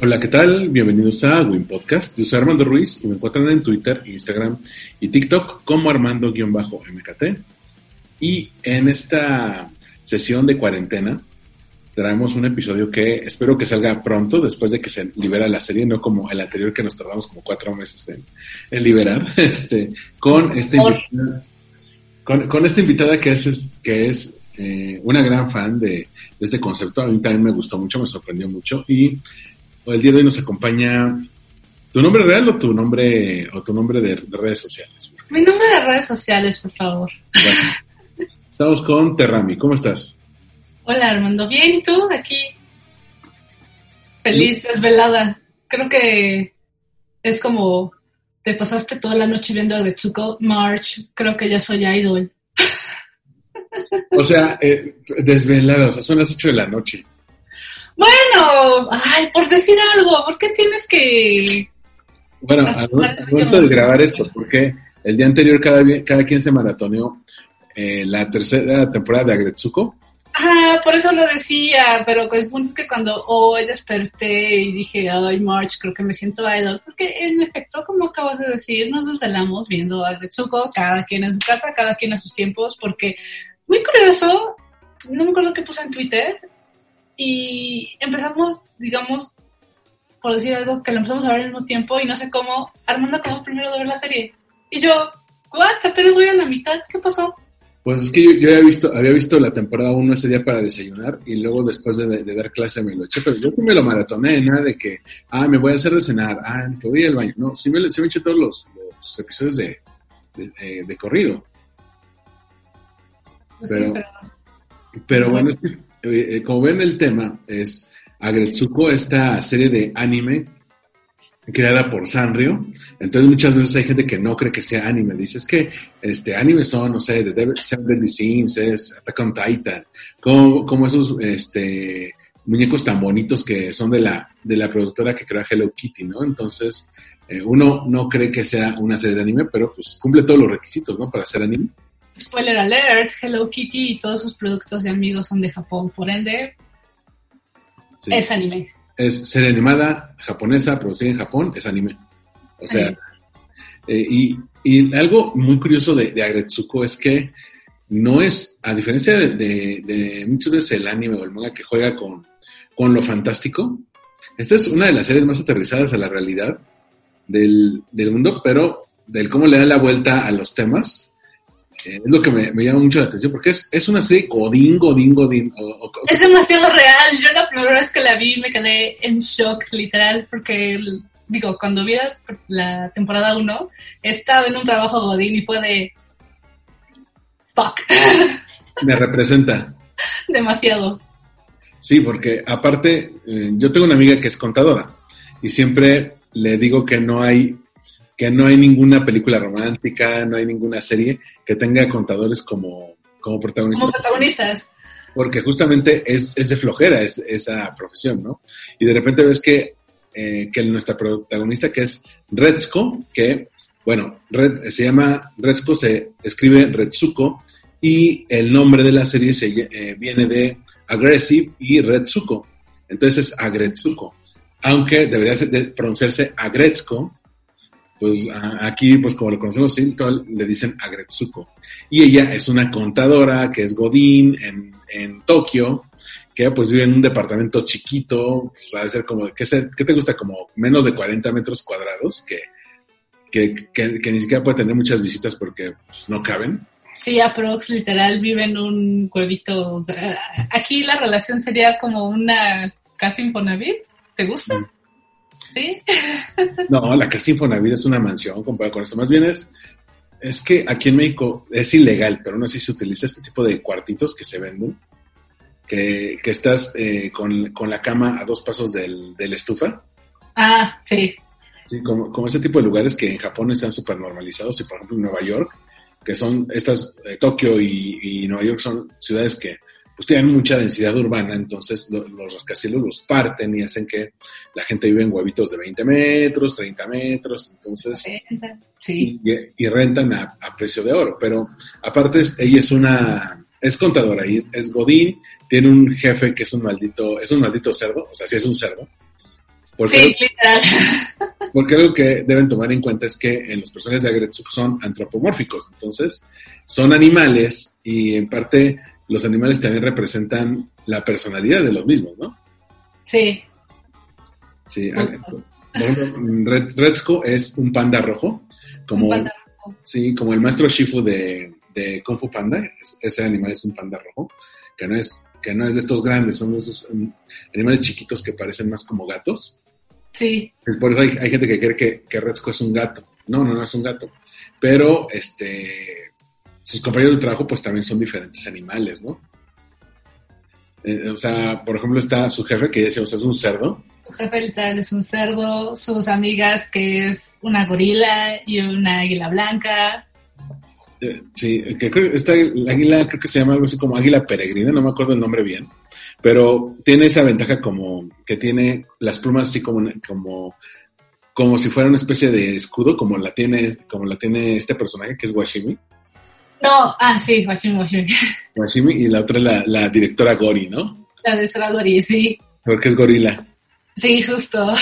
Hola, ¿qué tal? Bienvenidos a Win Podcast. Yo soy Armando Ruiz y me encuentran en Twitter, Instagram y TikTok como Armando-MKT. Y en esta sesión de cuarentena traemos un episodio que espero que salga pronto, después de que se libera la serie, no como el anterior que nos tardamos como cuatro meses en, en liberar, este, con esta invitada, con, con esta invitada que es, es- que es eh, una gran fan de, de este concepto. A mí también me gustó mucho, me sorprendió mucho. Y el día de hoy nos acompaña tu nombre real o tu nombre o tu nombre de, de redes sociales. Mi nombre de redes sociales, por favor. Bueno, estamos con Terrami. ¿Cómo estás? Hola Armando, bien, ¿y tú? Aquí. Feliz, desvelada. Creo que es como te pasaste toda la noche viendo a Retsuko March. Creo que ya soy idol. O sea, eh, desvelada, o sea, son las 8 de la noche. Bueno, ay, por decir algo, ¿por qué tienes que...? Bueno, Ah, al, ah, momento de grabar esto, porque el día anterior cada, cada quien se maratoneó eh, la tercera temporada de Agretsuko. Ajá, por eso lo decía, pero el punto es que cuando hoy desperté y dije, ay, March, creo que me siento idol, porque en efecto, como acabas de decir, nos desvelamos viendo a Retsuko, cada quien en su casa, cada quien a sus tiempos, porque muy curioso, no me acuerdo qué puse en Twitter, y empezamos, digamos, por decir algo, que lo empezamos a ver al mismo tiempo y no sé cómo, Armando acabó primero de ver la serie. Y yo, what, apenas voy a la mitad, ¿qué pasó? Pues es que yo, yo había, visto, había visto la temporada 1 ese día para desayunar y luego después de, de dar clase me lo eché, pero yo sí me lo maratoné, nada de que, ah, me voy a hacer de cenar, ah, que voy al baño. No, sí me, sí me eché todos los, los episodios de, de, eh, de corrido. Pues sí, Pero- pero Pero bueno, es que, eh, eh, como ven el tema, es Agretsuko, esta serie de anime creada por Sanrio. Entonces muchas veces hay gente que no cree que sea anime. Dice, es que este anime son, no sé, de Devil- Seven es Attack on Titan, como, como esos este, muñecos tan bonitos que son de la, de la productora que crea Hello Kitty, ¿no? Entonces, eh, uno no cree que sea una serie de anime, pero pues cumple todos los requisitos, ¿no? Para ser anime. Spoiler alert, Hello Kitty y todos sus productos de amigos son de Japón, por ende Sí. es anime. es serie animada japonesa, producida en Japón, es anime. O sea, eh, y, y algo muy curioso de, de Agretsuko es que no es, a diferencia de, de- de muchas veces el anime o el manga que juega con, con lo fantástico, esta es una de las series más aterrizadas a la realidad del, del mundo, pero del cómo le da la vuelta a los temas. Es lo que me, me llama mucho la atención, porque es, es una serie godín, godín, godín. o- o- Es demasiado real. Yo la primera vez que la vi me quedé en shock, literal, porque, digo, cuando vi la, la temporada 1, estaba en un trabajo godín y fue de... Fuck. me representa. demasiado. Sí, porque aparte, eh, yo tengo una amiga que es contadora y siempre le digo que no hay que no hay ninguna película romántica, no hay ninguna serie que tenga contadores como, como protagonistas, Como protagonistas. porque justamente es, es de flojera es, esa profesión, ¿no? Y de repente ves que, eh, que nuestra protagonista, que es Retsuko, que, bueno, Red, se llama Retsuko, se escribe Retsuko, y el nombre de la serie se, eh, viene de Aggressive y Retsuko. Entonces es Agretsuko. Aunque debería pronunciarse Agretsuko, pues a- aquí, pues como lo conocemos, todo le dicen Agretsuko. Y ella es una contadora que es Godín en, en Tokio, que pues vive en un departamento chiquito, pues ha de ser como, ¿qué, se- qué te gusta? Como menos de 40 metros cuadrados, que, que, que- que ni siquiera puede tener muchas visitas porque pues, no caben. Sí, aprox, literal, vive en un huevito. Aquí la relación sería como una casa Infonavit. ¿Te gusta? Mm. ¿Sí? No, la casa Infonavit es una mansión comparado con eso. Más bien es, es que aquí en México es ilegal, pero no sé si se utiliza este tipo de cuartitos que se venden, que, que estás eh, con, con la cama a dos pasos del, de la estufa. Ah, sí. Sí, como, como ese tipo de lugares que en Japón están súper normalizados y por ejemplo en Nueva York que son estas, eh, Tokio y, y Nueva York son ciudades que pues tienen mucha densidad urbana, entonces lo- los rascacielos los parten y hacen que la gente vive en huevitos de 20 metros, 30 metros, entonces Sí. y, y rentan a, a precio de oro. Pero aparte es- ella es una, es contadora y es, es Godín, tiene un jefe que es un maldito, es un maldito cerdo, o sea, sí es un cerdo. Porque, Sí, literal. porque algo que deben tomar en cuenta es que en los personajes de Agretsuko son antropomórficos, entonces son animales y en parte los animales también representan la personalidad de los mismos, ¿no? Sí. Sí, Justo. por ejemplo, Red, es un panda rojo, como, Un panda rojo. sí, como el maestro Shifu de, de Kung Fu Panda, es- ese animal es un panda rojo, que no es, que no es de estos grandes, son de esos mm, animales chiquitos que parecen más como gatos. Sí. Es por eso hay, hay gente que cree que, que es un gato. No, no, no es un gato. Pero este sus compañeros de trabajo pues también son diferentes animales, ¿no? Eh, o sea, por ejemplo, está su jefe que decía, o sea, es un cerdo. Su jefe literal es un cerdo, sus amigas que es una gorila y una águila blanca. Eh, sí, que creo que esta águila creo que se llama algo así como águila peregrina, no me acuerdo el nombre bien, pero tiene esa ventaja como que tiene las plumas así como, como, como si fuera una especie de escudo, como la tiene, como la tiene este personaje que es Washimi. No, ah, sí, Washimi, Washimi. Washimi y la otra es la, la directora Gori, ¿no? La de Gori, sí. Porque es gorila. Sí, justo.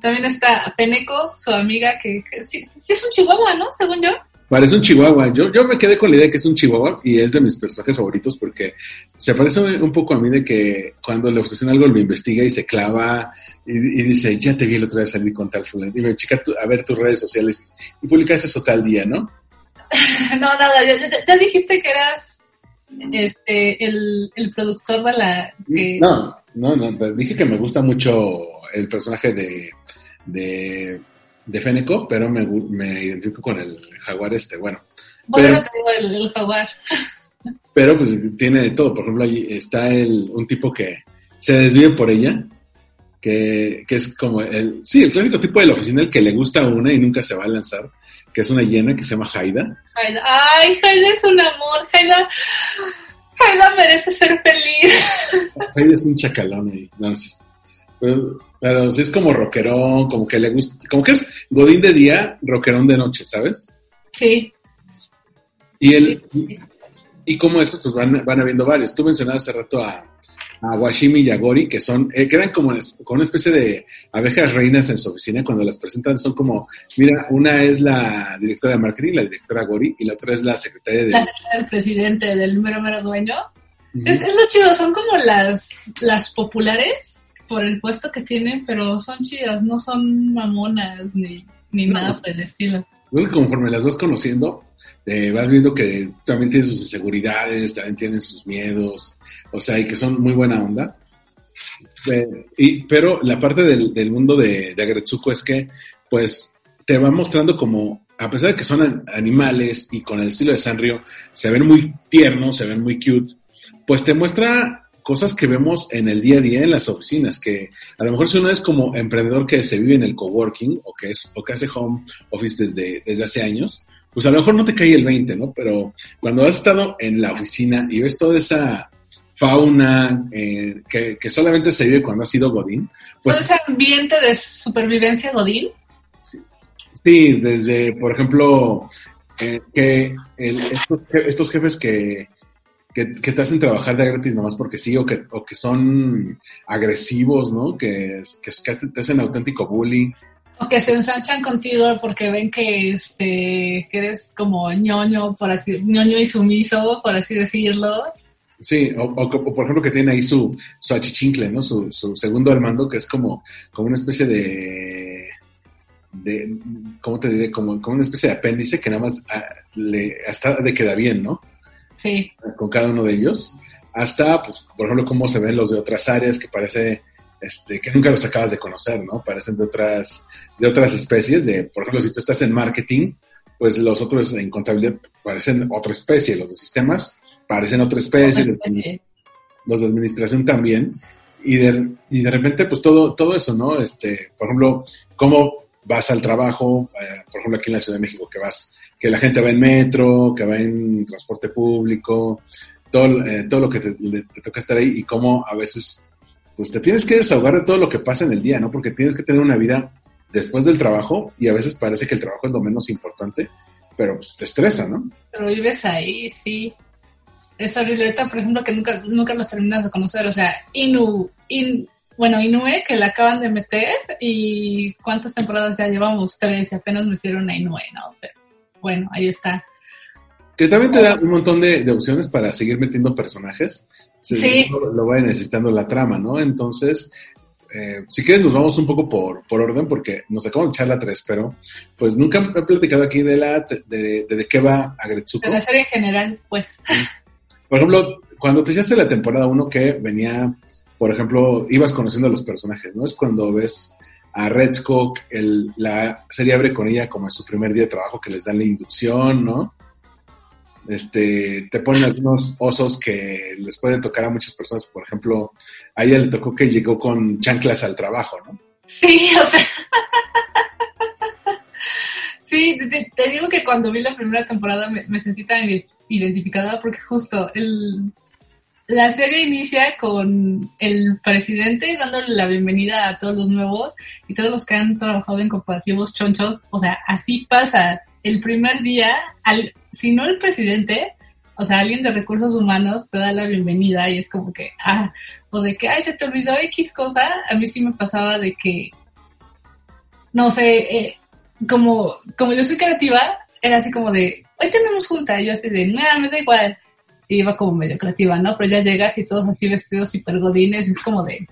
También está Peneco, su amiga, que, que sí, sí es un chihuahua, ¿no? Según yo. Parece un chihuahua. Yo, yo me quedé con la idea de que es un chihuahua y es de mis personajes favoritos porque se parece un poco a mí de que cuando le obsesiona algo lo investiga y se clava y, y dice, ya te vi el otro día salir con tal fulano. Dime, chica, tu- a ver tus redes sociales y publicaste eso tal día, ¿no? No, nada, ya, ya- ya dijiste que eras este el, el productor de la que No, no, no. Dije que me gusta mucho el personaje de, de, de Fenneko, pero me, me identifico con el jaguar este. Bueno, por pero- te digo el, el jaguar. pero pues tiene de todo. Por ejemplo, ahí está el, un tipo que se desvive por ella, que, que es como el, sí, el clásico tipo de la oficina, el que le gusta a una y nunca se va a lanzar, que es una hiena que se llama Haida. Jaida. Ay, Jaida es un amor, Jaida, Jaida merece ser feliz. Haida es un chacalón ahí, no sé. Pero, pero sí es como rockerón, como que le gusta, como que es Godín de día, rockerón de noche, ¿sabes? Sí, Y él, y, y como estos, pues van, van habiendo varios. Tú mencionabas hace rato a, a Washimi y a Gori, que son, eh, que eran como, es- como una especie de abejas reinas en su oficina. Cuando las presentan son como, mira, una es la directora de marketing, la directora Gori, y la otra es la secretaria de... la señora del presidente, del mero mero dueño. Es, es lo chido, son como las, las populares por el puesto que tienen, pero son chidas, no son mamonas ni, ni No. nada por el estilo. Entonces, conforme las vas conociendo, eh, vas viendo que también tienen sus inseguridades, también tienen sus miedos, o sea, y que son muy buena onda. Eh, y, pero la parte del, del mundo de, de Agretsuko es que, pues, te va mostrando como, a pesar de que son an- animales y con el estilo de Sanrio, se ven muy tiernos, se ven muy cute, pues te muestra cosas que vemos en el día a día en las oficinas, que a lo mejor si uno es como emprendedor que se vive en el coworking o que es o que hace home office desde, desde hace años, pues a lo mejor no te cae el 20, ¿no? Pero cuando has estado en la oficina y ves toda esa fauna eh, que, que solamente se vive cuando has sido Godín, Todo pues ese ambiente de supervivencia godín. sí, desde, por ejemplo, eh, que el- estos, je- estos jefes que, que, que te hacen trabajar de gratis nomás porque sí, o que, o que son agresivos, ¿no? Que, es- que, es- que te hacen auténtico bullying. O que se ensanchan contigo porque ven que este que eres como ñoño, por así, ñoño y sumiso, por así decirlo. Sí, o, o- o por ejemplo que tiene ahí su, su achichincle, ¿no? Su, su segundo al mando, que es como, como una especie de, de, ¿cómo te diré? Como, como una especie de apéndice que nada más ah, le, hasta de queda bien, ¿no? Sí, Con cada uno de ellos. Hasta, pues, por ejemplo, cómo se ven los de otras áreas que parece, este, que nunca los acabas de conocer, ¿no? Parecen de otras, de otras especies, de, por ejemplo, si tú estás en marketing, pues los otros en contabilidad parecen otra especie, los de sistemas parecen otra especie, los de- los de administración también, y de, y de repente, pues todo, todo eso, ¿no? Este, por ejemplo, cómo vas al trabajo, eh, por ejemplo aquí en la Ciudad de México, que vas, que la gente va en metro, que va en transporte público, todo, eh, todo lo que te, le- te toca estar ahí y cómo a veces pues te tienes que desahogar de todo lo que pasa en el día, ¿no? Porque tienes que tener una vida después del trabajo y a veces parece que el trabajo es lo menos importante, pero pues, te estresa, ¿no? Pero vives ahí, sí. Es horrible. Por ejemplo, que nunca, nunca los terminas de conocer. O sea, Inu, In- bueno, Inue, que la acaban de meter, y cuántas temporadas ya llevamos, tres, y apenas metieron a Inue, ¿no? Pero bueno, ahí está. Que también te da un montón de, de opciones para seguir metiendo personajes. Sí. Lo, lo vaya necesitando la trama, ¿no? Entonces, eh, si quieres, nos vamos un poco por, por orden, porque nos acabamos de echar la 3, pero pues nunca he platicado aquí de la de, de, de qué va Agretsuko. De la serie en general, pues. Por ejemplo, cuando te echaste la temporada 1 que venía, por ejemplo, ibas conociendo a los personajes, ¿no? Es cuando ves a Redskog, el, la serie abre con ella como en su primer día de trabajo que les dan la inducción, ¿no? Este, te ponen algunos osos que les puede tocar a muchas personas, por ejemplo, a ella le tocó que llegó con chanclas al trabajo, ¿no? Sí, o sea. sí, te, digo que cuando vi la primera temporada me, sentí tan identificada porque justo el, la serie inicia con el presidente dándole la bienvenida a todos los nuevos y todos los que han trabajado en corporativos chonchos. O sea, así pasa. El primer día, al, si no el presidente, o sea, alguien de recursos humanos te da la bienvenida y es como que, ah, o de que, ay, se te olvidó X cosa. A mí sí me pasaba de que, no sé, eh, como, como yo soy creativa, era así como de, hoy tenemos junta, y yo así de, nada, me da igual. Y iba como medio creativa, ¿no? Pero ya llegas y todos así vestidos hipergodines, es como de,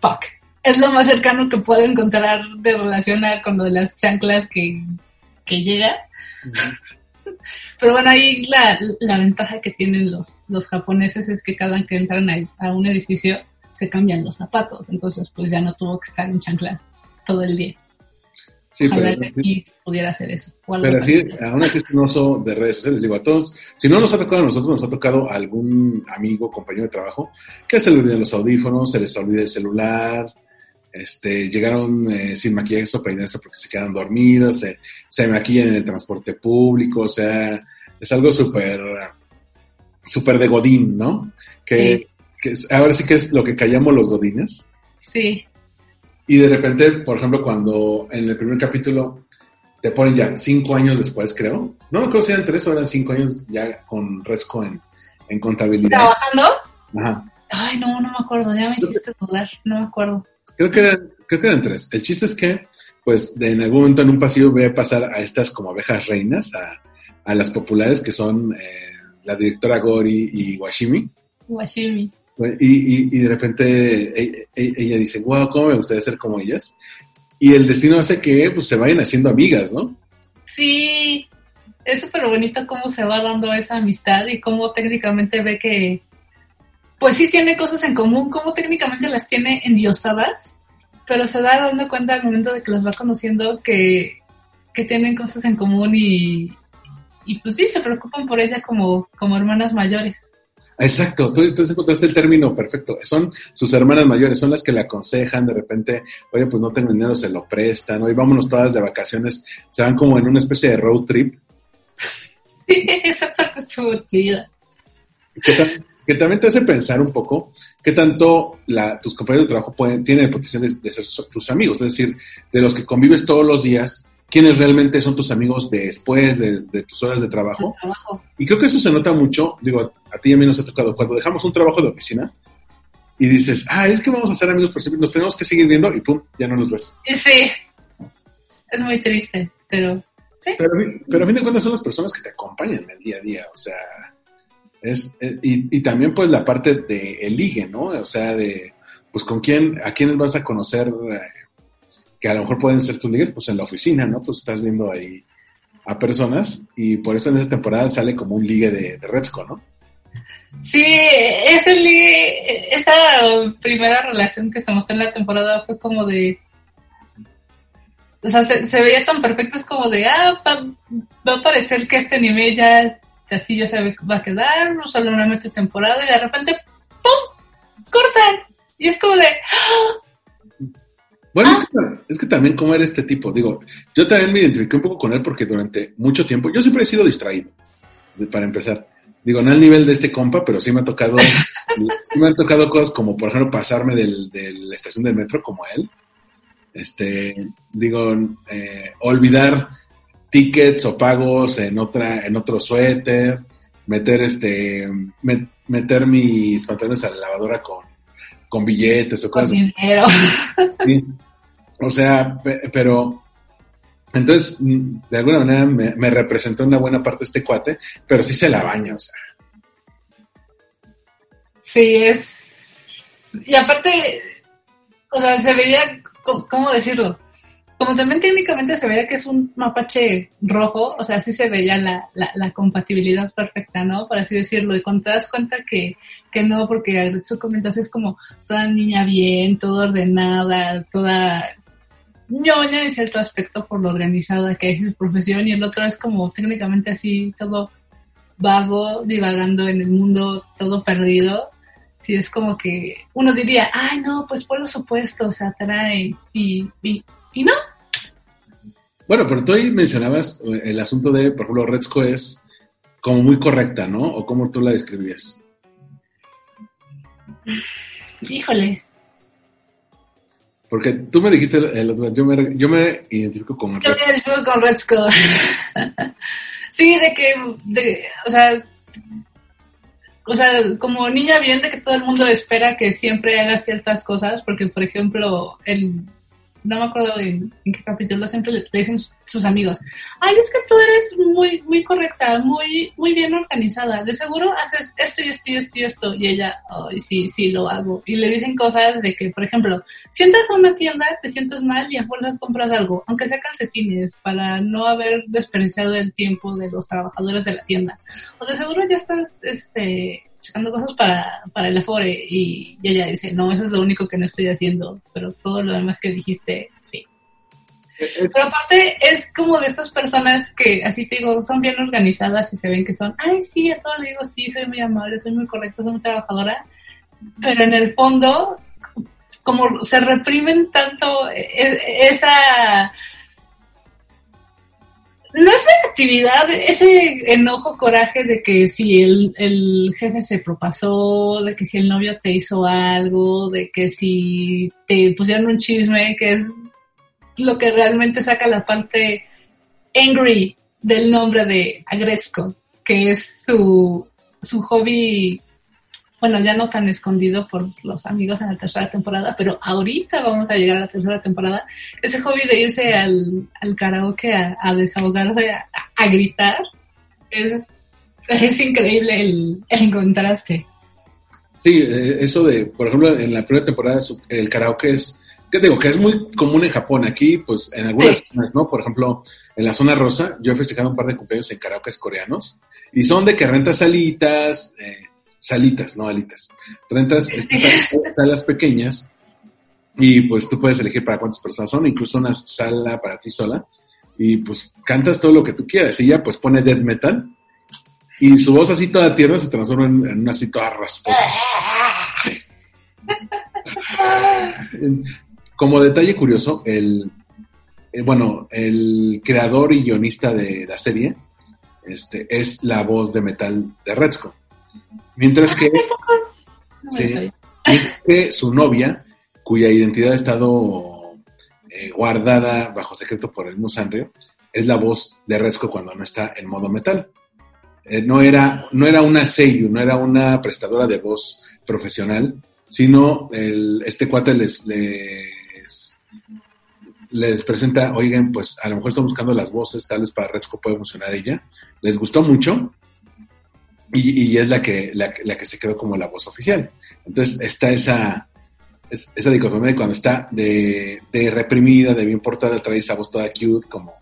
fuck. Es lo más cercano que puedo encontrar de relación a, con lo de las chanclas que, que llega. Pero bueno, ahí la, la ventaja que tienen los, los japoneses es que cada que entran a, a un edificio se cambian los zapatos, entonces pues ya no tuvo que estar en chanclas todo el día. Sí, Ojalá pero, que aquí pudiera hacer eso. pero así, aún así es un oso de redes sociales. Digo, a todos, si no nos ha tocado a nosotros, nos ha tocado a algún amigo, compañero de trabajo, que se le olvidan los audífonos, se les olvida el celular, este, llegaron eh, sin maquillaje o peinarse porque se quedan dormidos, se, se maquillan en el transporte público, o sea, es algo súper, súper de godín, ¿no? Que, Sí. que es- ahora sí que es lo que callamos los godines. Sí, Y de repente, por ejemplo, cuando en el primer capítulo te ponen ya cinco años después, creo. No me acuerdo si eran tres o eran cinco años ya con Resco en, en contabilidad. trabajando. Ajá. Ay, no, no me acuerdo, ya me hiciste dudar, no me acuerdo. Creo que, eran, creo que eran tres. El chiste es que, pues, de, en algún momento en un pasillo ve pasar a estas como abejas reinas, a, a las populares que son eh, la directora Gori y Washimi. Washimi. Y, y, y de repente e- e- ella dice, wow, ¿cómo me gustaría ser como ellas? Y el destino hace que pues, se vayan haciendo amigas, ¿no? Sí, es súper bonito cómo se va dando esa amistad y cómo técnicamente ve que, pues sí tiene cosas en común, cómo técnicamente las tiene endiosadas, pero se da dando cuenta al momento de que las va conociendo que, que tienen cosas en común y, y pues sí, se preocupan por ella como, como hermanas mayores. Exacto, tú, tú encontraste el término perfecto. Son sus hermanas mayores, son las que le aconsejan de repente, oye, pues no tengo dinero, se lo prestan, oye, vámonos todas de vacaciones, se van como en una especie de road trip, Sí, esa parte estuvo chida. que, tam- que también te hace pensar un poco qué tanto la, tus compañeros de trabajo pueden, tienen el potencial de, de ser so- tus amigos, es decir, de los que convives todos los días, quiénes realmente son tus amigos después de, de tus horas de trabajo. Y creo que eso se nota mucho, digo, a, a ti y a mí nos ha tocado, cuando dejamos un trabajo de oficina y dices, ah, es que vamos a ser amigos por siempre, nos tenemos que seguir viendo y pum, ya no nos ves. Sí, es muy triste, pero sí. Pero, pero a fin de cuentas son las personas que te acompañan en el día a día, o sea, es, eh, y, y también pues la parte de el ligue, ¿no? O sea, de, pues con quién, a quiénes vas a conocer, eh, que a lo mejor pueden ser tus ligues, pues en la oficina, ¿no? Pues estás viendo ahí a personas y por eso en esta temporada sale como un ligue de, de Redsco, ¿no? Sí, ese li- esa primera relación que se mostró en la temporada fue como de... O sea, se, veía tan perfecto, es como de, ah, va, a parecer que este nivel ya así ya se va a quedar, no solo una mete temporada y de repente, ¡pum! ¡Cortan! Y es como de, ¡ah! Bueno, es, que, es que también cómo era este tipo. Digo, yo también me identifiqué un poco con él porque durante mucho tiempo, yo siempre he sido distraído, para empezar. Digo, no al nivel de este compa, pero sí me ha tocado, sí me han tocado cosas como, por ejemplo, pasarme del, de la estación del metro como él. Este, digo, eh, olvidar tickets o pagos en otra, en otro suéter, meter este, met- meter mis pantalones a la lavadora con, con billetes o Con cosas dinero. Sí. O sea, pe- pero entonces, mm, de alguna manera me, me representó una buena parte este cuate, pero sí se la baña, o sea. Sí, es. Y aparte, o sea, se veía, ¿cómo decirlo? Como también técnicamente se veía que es un mapache rojo, o sea, sí se veía la, la, la compatibilidad perfecta, ¿no? Por así decirlo. Y cuando te das cuenta que, que no, porque tú comentas es como toda niña bien, toda ordenada, toda ñoña en cierto aspecto por lo organizada que es su profesión, y el otro es como técnicamente así, todo vago, divagando en el mundo, todo perdido. Sí, es como que uno diría, ay, no, pues por los opuestos se atraen. Y, y, y no, Bueno, pero tú ahí mencionabas eh, el asunto de, por ejemplo, Redsco es como muy correcta, ¿no? ¿O cómo tú la describías? híjole. Porque tú me dijiste el, otro, yo me, yo me identifico con Yo Redsco. me describo con Red Skull. sí, de que, de, o sea, o sea, como niña bien de que todo el mundo espera que siempre haga ciertas cosas, porque por ejemplo, el, no me acuerdo en, en qué capítulo, siempre le, dicen sus amigos, ay, es que tú eres muy, muy correcta, muy, muy bien organizada, de seguro haces esto y esto y esto y esto, y ella, ay, sí, sí, lo hago, y le dicen cosas de que, por ejemplo, si entras a una tienda, te sientes mal y a fuerzas compras algo, aunque sea calcetines, para no haber desperdiciado el tiempo de los trabajadores de la tienda. O de seguro ya estás, este, checando cosas para, para el Afore y, y ella dice, no, eso es lo único que no estoy haciendo, pero todo lo demás que dijiste, sí. Es- Pero aparte es como de estas personas que, así te digo, son bien organizadas y se ven que son, ay, sí, a todo le digo, sí, soy muy amable, soy muy correcta, soy muy trabajadora, pero en el fondo, como se reprimen tanto e- e- esa... No es negatividad, ese enojo, coraje de que si el, el jefe se propasó, de que si el novio te hizo algo, de que si te pusieron un chisme, que es lo que realmente saca la parte angry del nombre de Agretzko, que es su, su hobby, bueno, ya no tan escondido por los amigos en la tercera temporada, pero ahorita vamos a llegar a la tercera temporada, ese hobby de irse al, al karaoke a, a desahogarse, a, a gritar, es, es increíble el, el contraste. Sí, eh, eso de, por ejemplo, en la primera temporada el karaoke es, ¿qué digo? Que es muy común en Japón. Aquí, pues, en algunas Sí. zonas, ¿no? Por ejemplo, en la zona rosa, yo he festejado un par de cumpleaños en karaokes coreanos y son de que rentas salitas, eh, salitas, no alitas. Rentas salas pequeñas y pues tú puedes elegir para cuántas personas son, incluso una sala para ti sola y pues cantas todo lo que tú quieras. Y ella pues pone death metal y su voz así toda tierna se transforma en, en una así toda rasposa. Como detalle curioso, el eh, bueno, el creador y guionista de la serie este, es la voz de metal de Redsco. Mientras que, No Sí. sé. mientras que su novia, cuya identidad ha estado eh, guardada bajo secreto por el mismo Sanrio, es la voz de Redsco cuando no está en modo metal. Eh, no, era, no era una seiyuu, no era una prestadora de voz profesional, sino el, este cuate les, les, les presenta, oigan, pues a lo mejor están buscando las voces, tal vez para Redsco puede funcionar ella. Les gustó mucho y, y es la que, la, la que se quedó como la voz oficial. Entonces está esa, es- esa dicotomía de cuando está de, reprimida, de bien portada, trae esa voz toda cute, como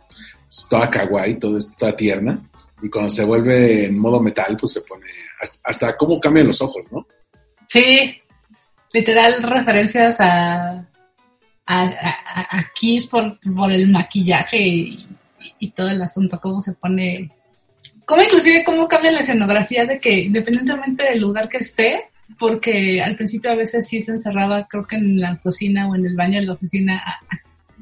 toda kawaii, todo, es- toda tierna. Y cuando se vuelve en modo metal, pues se pone hasta, cómo cambian los ojos, ¿no? Sí, literal referencias a, a, a, por, por el maquillaje y, y todo el asunto, cómo se pone, cómo inclusive cómo cambia la escenografía de que independientemente del lugar que esté, porque al principio a veces sí se encerraba, creo que en la cocina o en el baño de la oficina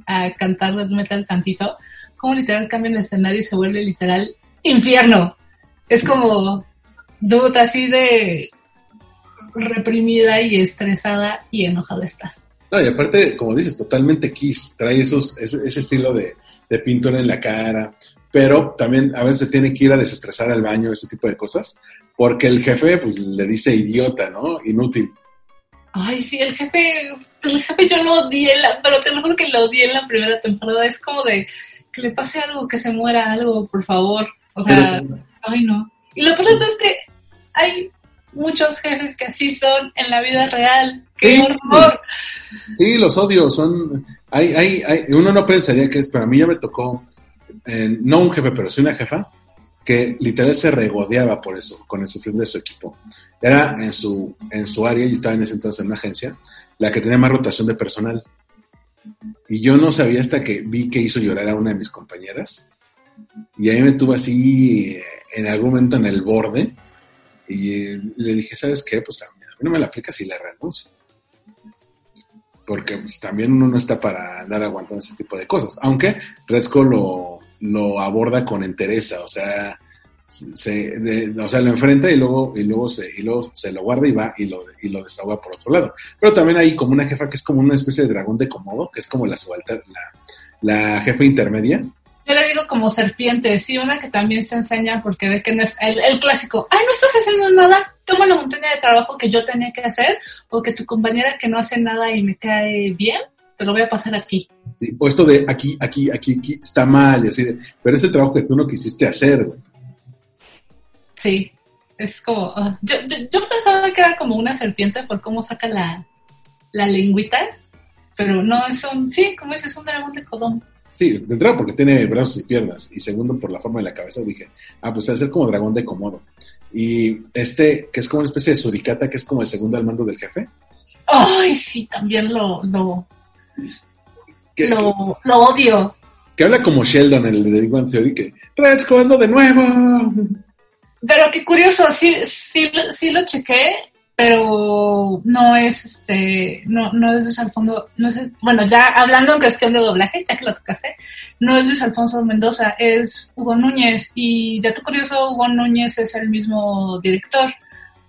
a, a cantar death metal tantito, como literal cambia el escenario y se vuelve literal infierno. Es como, dude, así de reprimida y estresada y enojada estás. No, y aparte, como dices, totalmente Kiss, trae esos, ese, ese estilo de, de pintura en la cara, pero también a veces tiene que ir a desestresar al baño, ese tipo de cosas, porque el jefe pues le dice idiota, ¿no? Inútil. Ay, sí, el jefe, el jefe yo lo odié, la, pero te lo juro que lo odié en la primera temporada. Es como de que le pase algo, que se muera algo, por favor. O sea, Pero- ay no. Y lo peor es que hay muchos jefes que así son en la vida real. ¡Qué Sí. horror! Sí, los odio, son... Hay, hay, hay, uno no pensaría que es, pero a mí ya me tocó, eh, no un jefe, pero sí una jefa, que literal se regodeaba por eso, con el sufrir de su equipo. Era en su, en su área, y estaba en ese entonces en una agencia, la que tenía más rotación de personal. Y yo no sabía hasta que vi que hizo llorar a una de mis compañeras. Y ahí me tuvo así eh, en algún momento en el borde. Y eh, le dije, ¿sabes qué? Pues a mí, no me la aplicas y le renuncio. Porque pues, también uno no está para andar aguantando ese tipo de cosas. Aunque Redsco lo, lo aborda con entereza, o sea, se, de- o sea, lo enfrenta y luego, y luego se, y luego se lo guarda y va y lo, y lo desahoga por otro lado. Pero también hay como una jefa que es como una especie de dragón de Komodo, que es como la la, la jefa intermedia. Yo le digo como serpiente, sí, una que también se enseña porque ve que no es el, el clásico, ay, no estás haciendo nada, toma la montaña de trabajo que yo tenía que hacer, o que tu compañera que no hace nada y me cae bien, te lo voy a pasar a ti. ¿sí? O esto de aquí, aquí, aquí, aquí, está mal, y así, de- pero es el trabajo que tú no quisiste hacer. güey. Sí, es como, ah, yo, yo, yo pensaba que era como una serpiente por cómo saca la, la lengüita, pero no, es un, sí, como dices, es un dragón de codón. Sí, de entrada porque tiene brazos y piernas, y segundo por la forma de la cabeza, dije, ah, pues debe ser como dragón de Komodo. Y este, que es como una especie de suricata, que es como el segundo al mando del jefe, Ay, sí, también lo, lo, que, lo, lo odio. que habla como Sheldon, el de Big Bang Theory, que Redsco, hazlo de nuevo. Pero qué curioso, sí, sí, lo- sí lo chequé, pero no es este, no, no es Luis Alfonso, no es, bueno, ya hablando en cuestión de doblaje, ya que lo tocaste, no es Luis Alfonso Mendoza, es Hugo Núñez, y dato curioso, Hugo Núñez es el mismo director.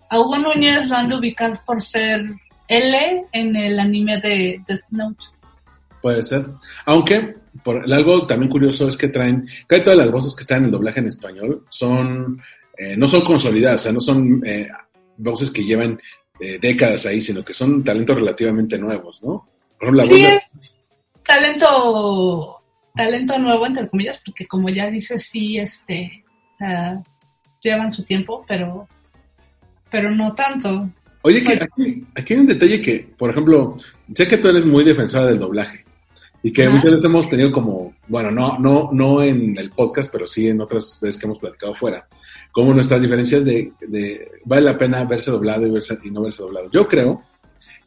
A Hugo Núñez lo han de ubicar por ser L en el anime de Death Note. Puede ser. Aunque, por algo también curioso es que traen, casi todas las voces que están en el doblaje en español son, eh, no son consolidadas, o sea, no son eh, voces que llevan eh, décadas ahí, sino que son talentos relativamente nuevos, ¿no? Por ejemplo, la Sí, voz de- es talento, talento nuevo, entre comillas, porque como ya dices, sí, este, sea, llevan su tiempo, pero, pero no tanto. Oye, que aquí, aquí hay un detalle que, por ejemplo, sé que tú eres muy defensora del doblaje y que muchas veces hemos tenido como, bueno, no, no, no en el podcast, pero sí en otras veces que hemos platicado fuera, como nuestras diferencias de, de vale la pena verse doblado y, verse, y no verse doblado. Yo creo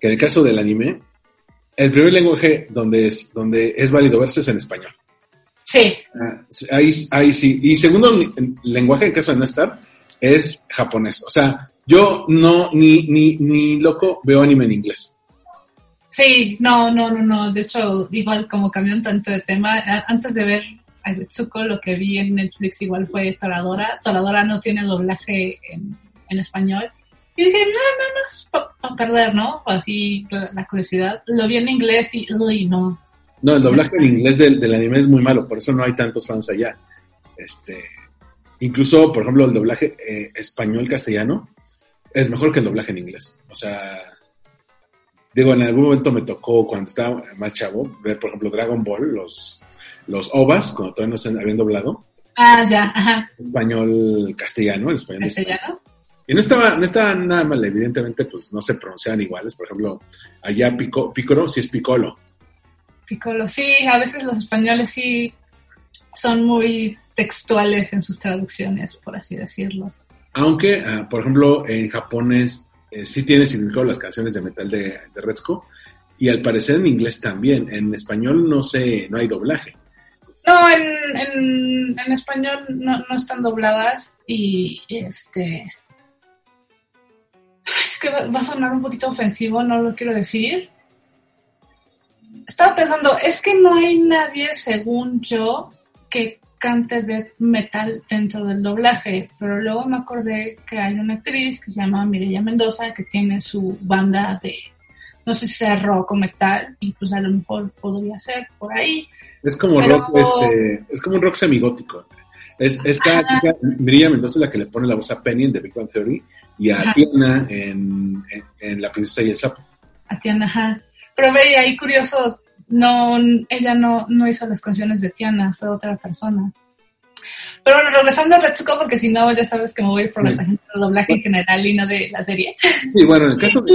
que en el caso del anime, el primer lenguaje donde es, donde es válido verse es en español. Sí, Ah, Ahí, ahí sí. Y segundo en- lenguaje, en caso de no estar, es japonés. O sea, yo no, ni, ni, ni loco veo anime en inglés. Sí, no, no, no, no. De hecho, igual como cambió un tanto de tema, antes de ver a lo que vi en Netflix igual fue Toradora. Toradora no tiene doblaje en, español. Y dije, no, no, no es para perder, ¿no? Así la, la curiosidad. Lo vi en inglés y, uy, no, No, el doblaje en inglés del, del anime es muy malo, por eso no hay tantos fans allá. Este, incluso, por ejemplo, el doblaje eh, español-castellano es mejor que el doblaje en inglés. O sea, digo, en algún momento me tocó, cuando estaba más chavo, ver, por ejemplo, Dragon Ball, los, los OVAs, cuando todavía no se habían doblado, Ah, ya, ajá. español de España. ¿Castellano? Y no estaba, no estaba nada mal, evidentemente, pues no se pronunciaban iguales. Por ejemplo, allá Pico, Pícoro sí es Piccolo. Piccolo. Sí, a veces los españoles sí son muy textuales en sus traducciones, por así decirlo. Aunque, ah, por ejemplo, en japonés eh, sí tiene significado las canciones de metal de, de. Y al parecer en inglés también. En español no sé, no hay doblaje. No, en, en, español no, no están dobladas y este... Es que va a sonar un poquito ofensivo, no lo quiero decir. Estaba pensando, es que no hay nadie, según yo, que cante death metal dentro del doblaje, pero luego me acordé que hay una actriz que se llama Mireya Mendoza que tiene su banda de, no sé si sea rock o metal, y pues a lo mejor podría ser por ahí. Es como Pero- rock, este, es como un rock semigótico. Es, esta chica, Miriam Mendoza, es la que le pone la voz a Penny en The Big Bang Theory y a Ajá. Tiana en, en, en La Princesa y el Sapo. a Tiana, ajá. Pero ve, ahí curioso, no, ella no, no hizo las canciones de Tiana, fue otra persona. Pero bueno, regresando a Retsuko, porque si no, ya sabes que me voy por la Sí. tangente del doblaje en general y no de la serie. Y bueno, en el caso de...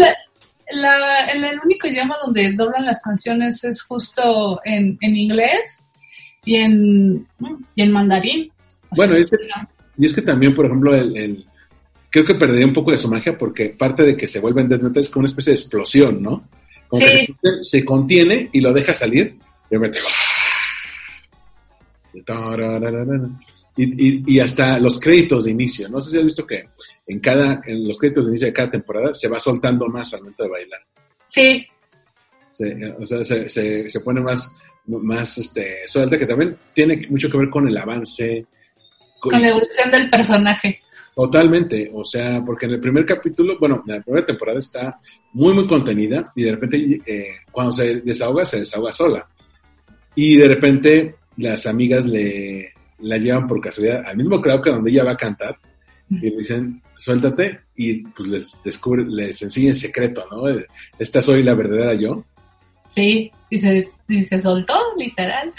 La- la- el, único idioma donde doblan las canciones es justo en, en inglés y en, y en mandarín. O Bueno, sea, es que- Y es que también, por ejemplo, el, el- creo que perdería un poco de su magia porque parte de que se vuelve en Death Metal es como una especie de explosión, ¿no? Como Sí. que se, se contiene y lo deja salir y y hasta los créditos de inicio. No sé si has visto que en cada en los créditos de inicio de cada temporada se va soltando más al momento de bailar. sí, Se, o sea, se, se, se pone más, más este, suelta, que también tiene mucho que ver con el avance. con la evolución del personaje. Totalmente, o sea, porque en el primer capítulo, bueno, en la primera temporada está muy, muy contenida y de repente eh, cuando se desahoga, se desahoga sola. Y de repente las amigas le la llevan por casualidad al mismo crowd que donde ella va a cantar y le dicen, suéltate y pues les descubre, les enseña el secreto, ¿no? Esta soy la verdadera yo. Sí, y se, y se soltó, literal.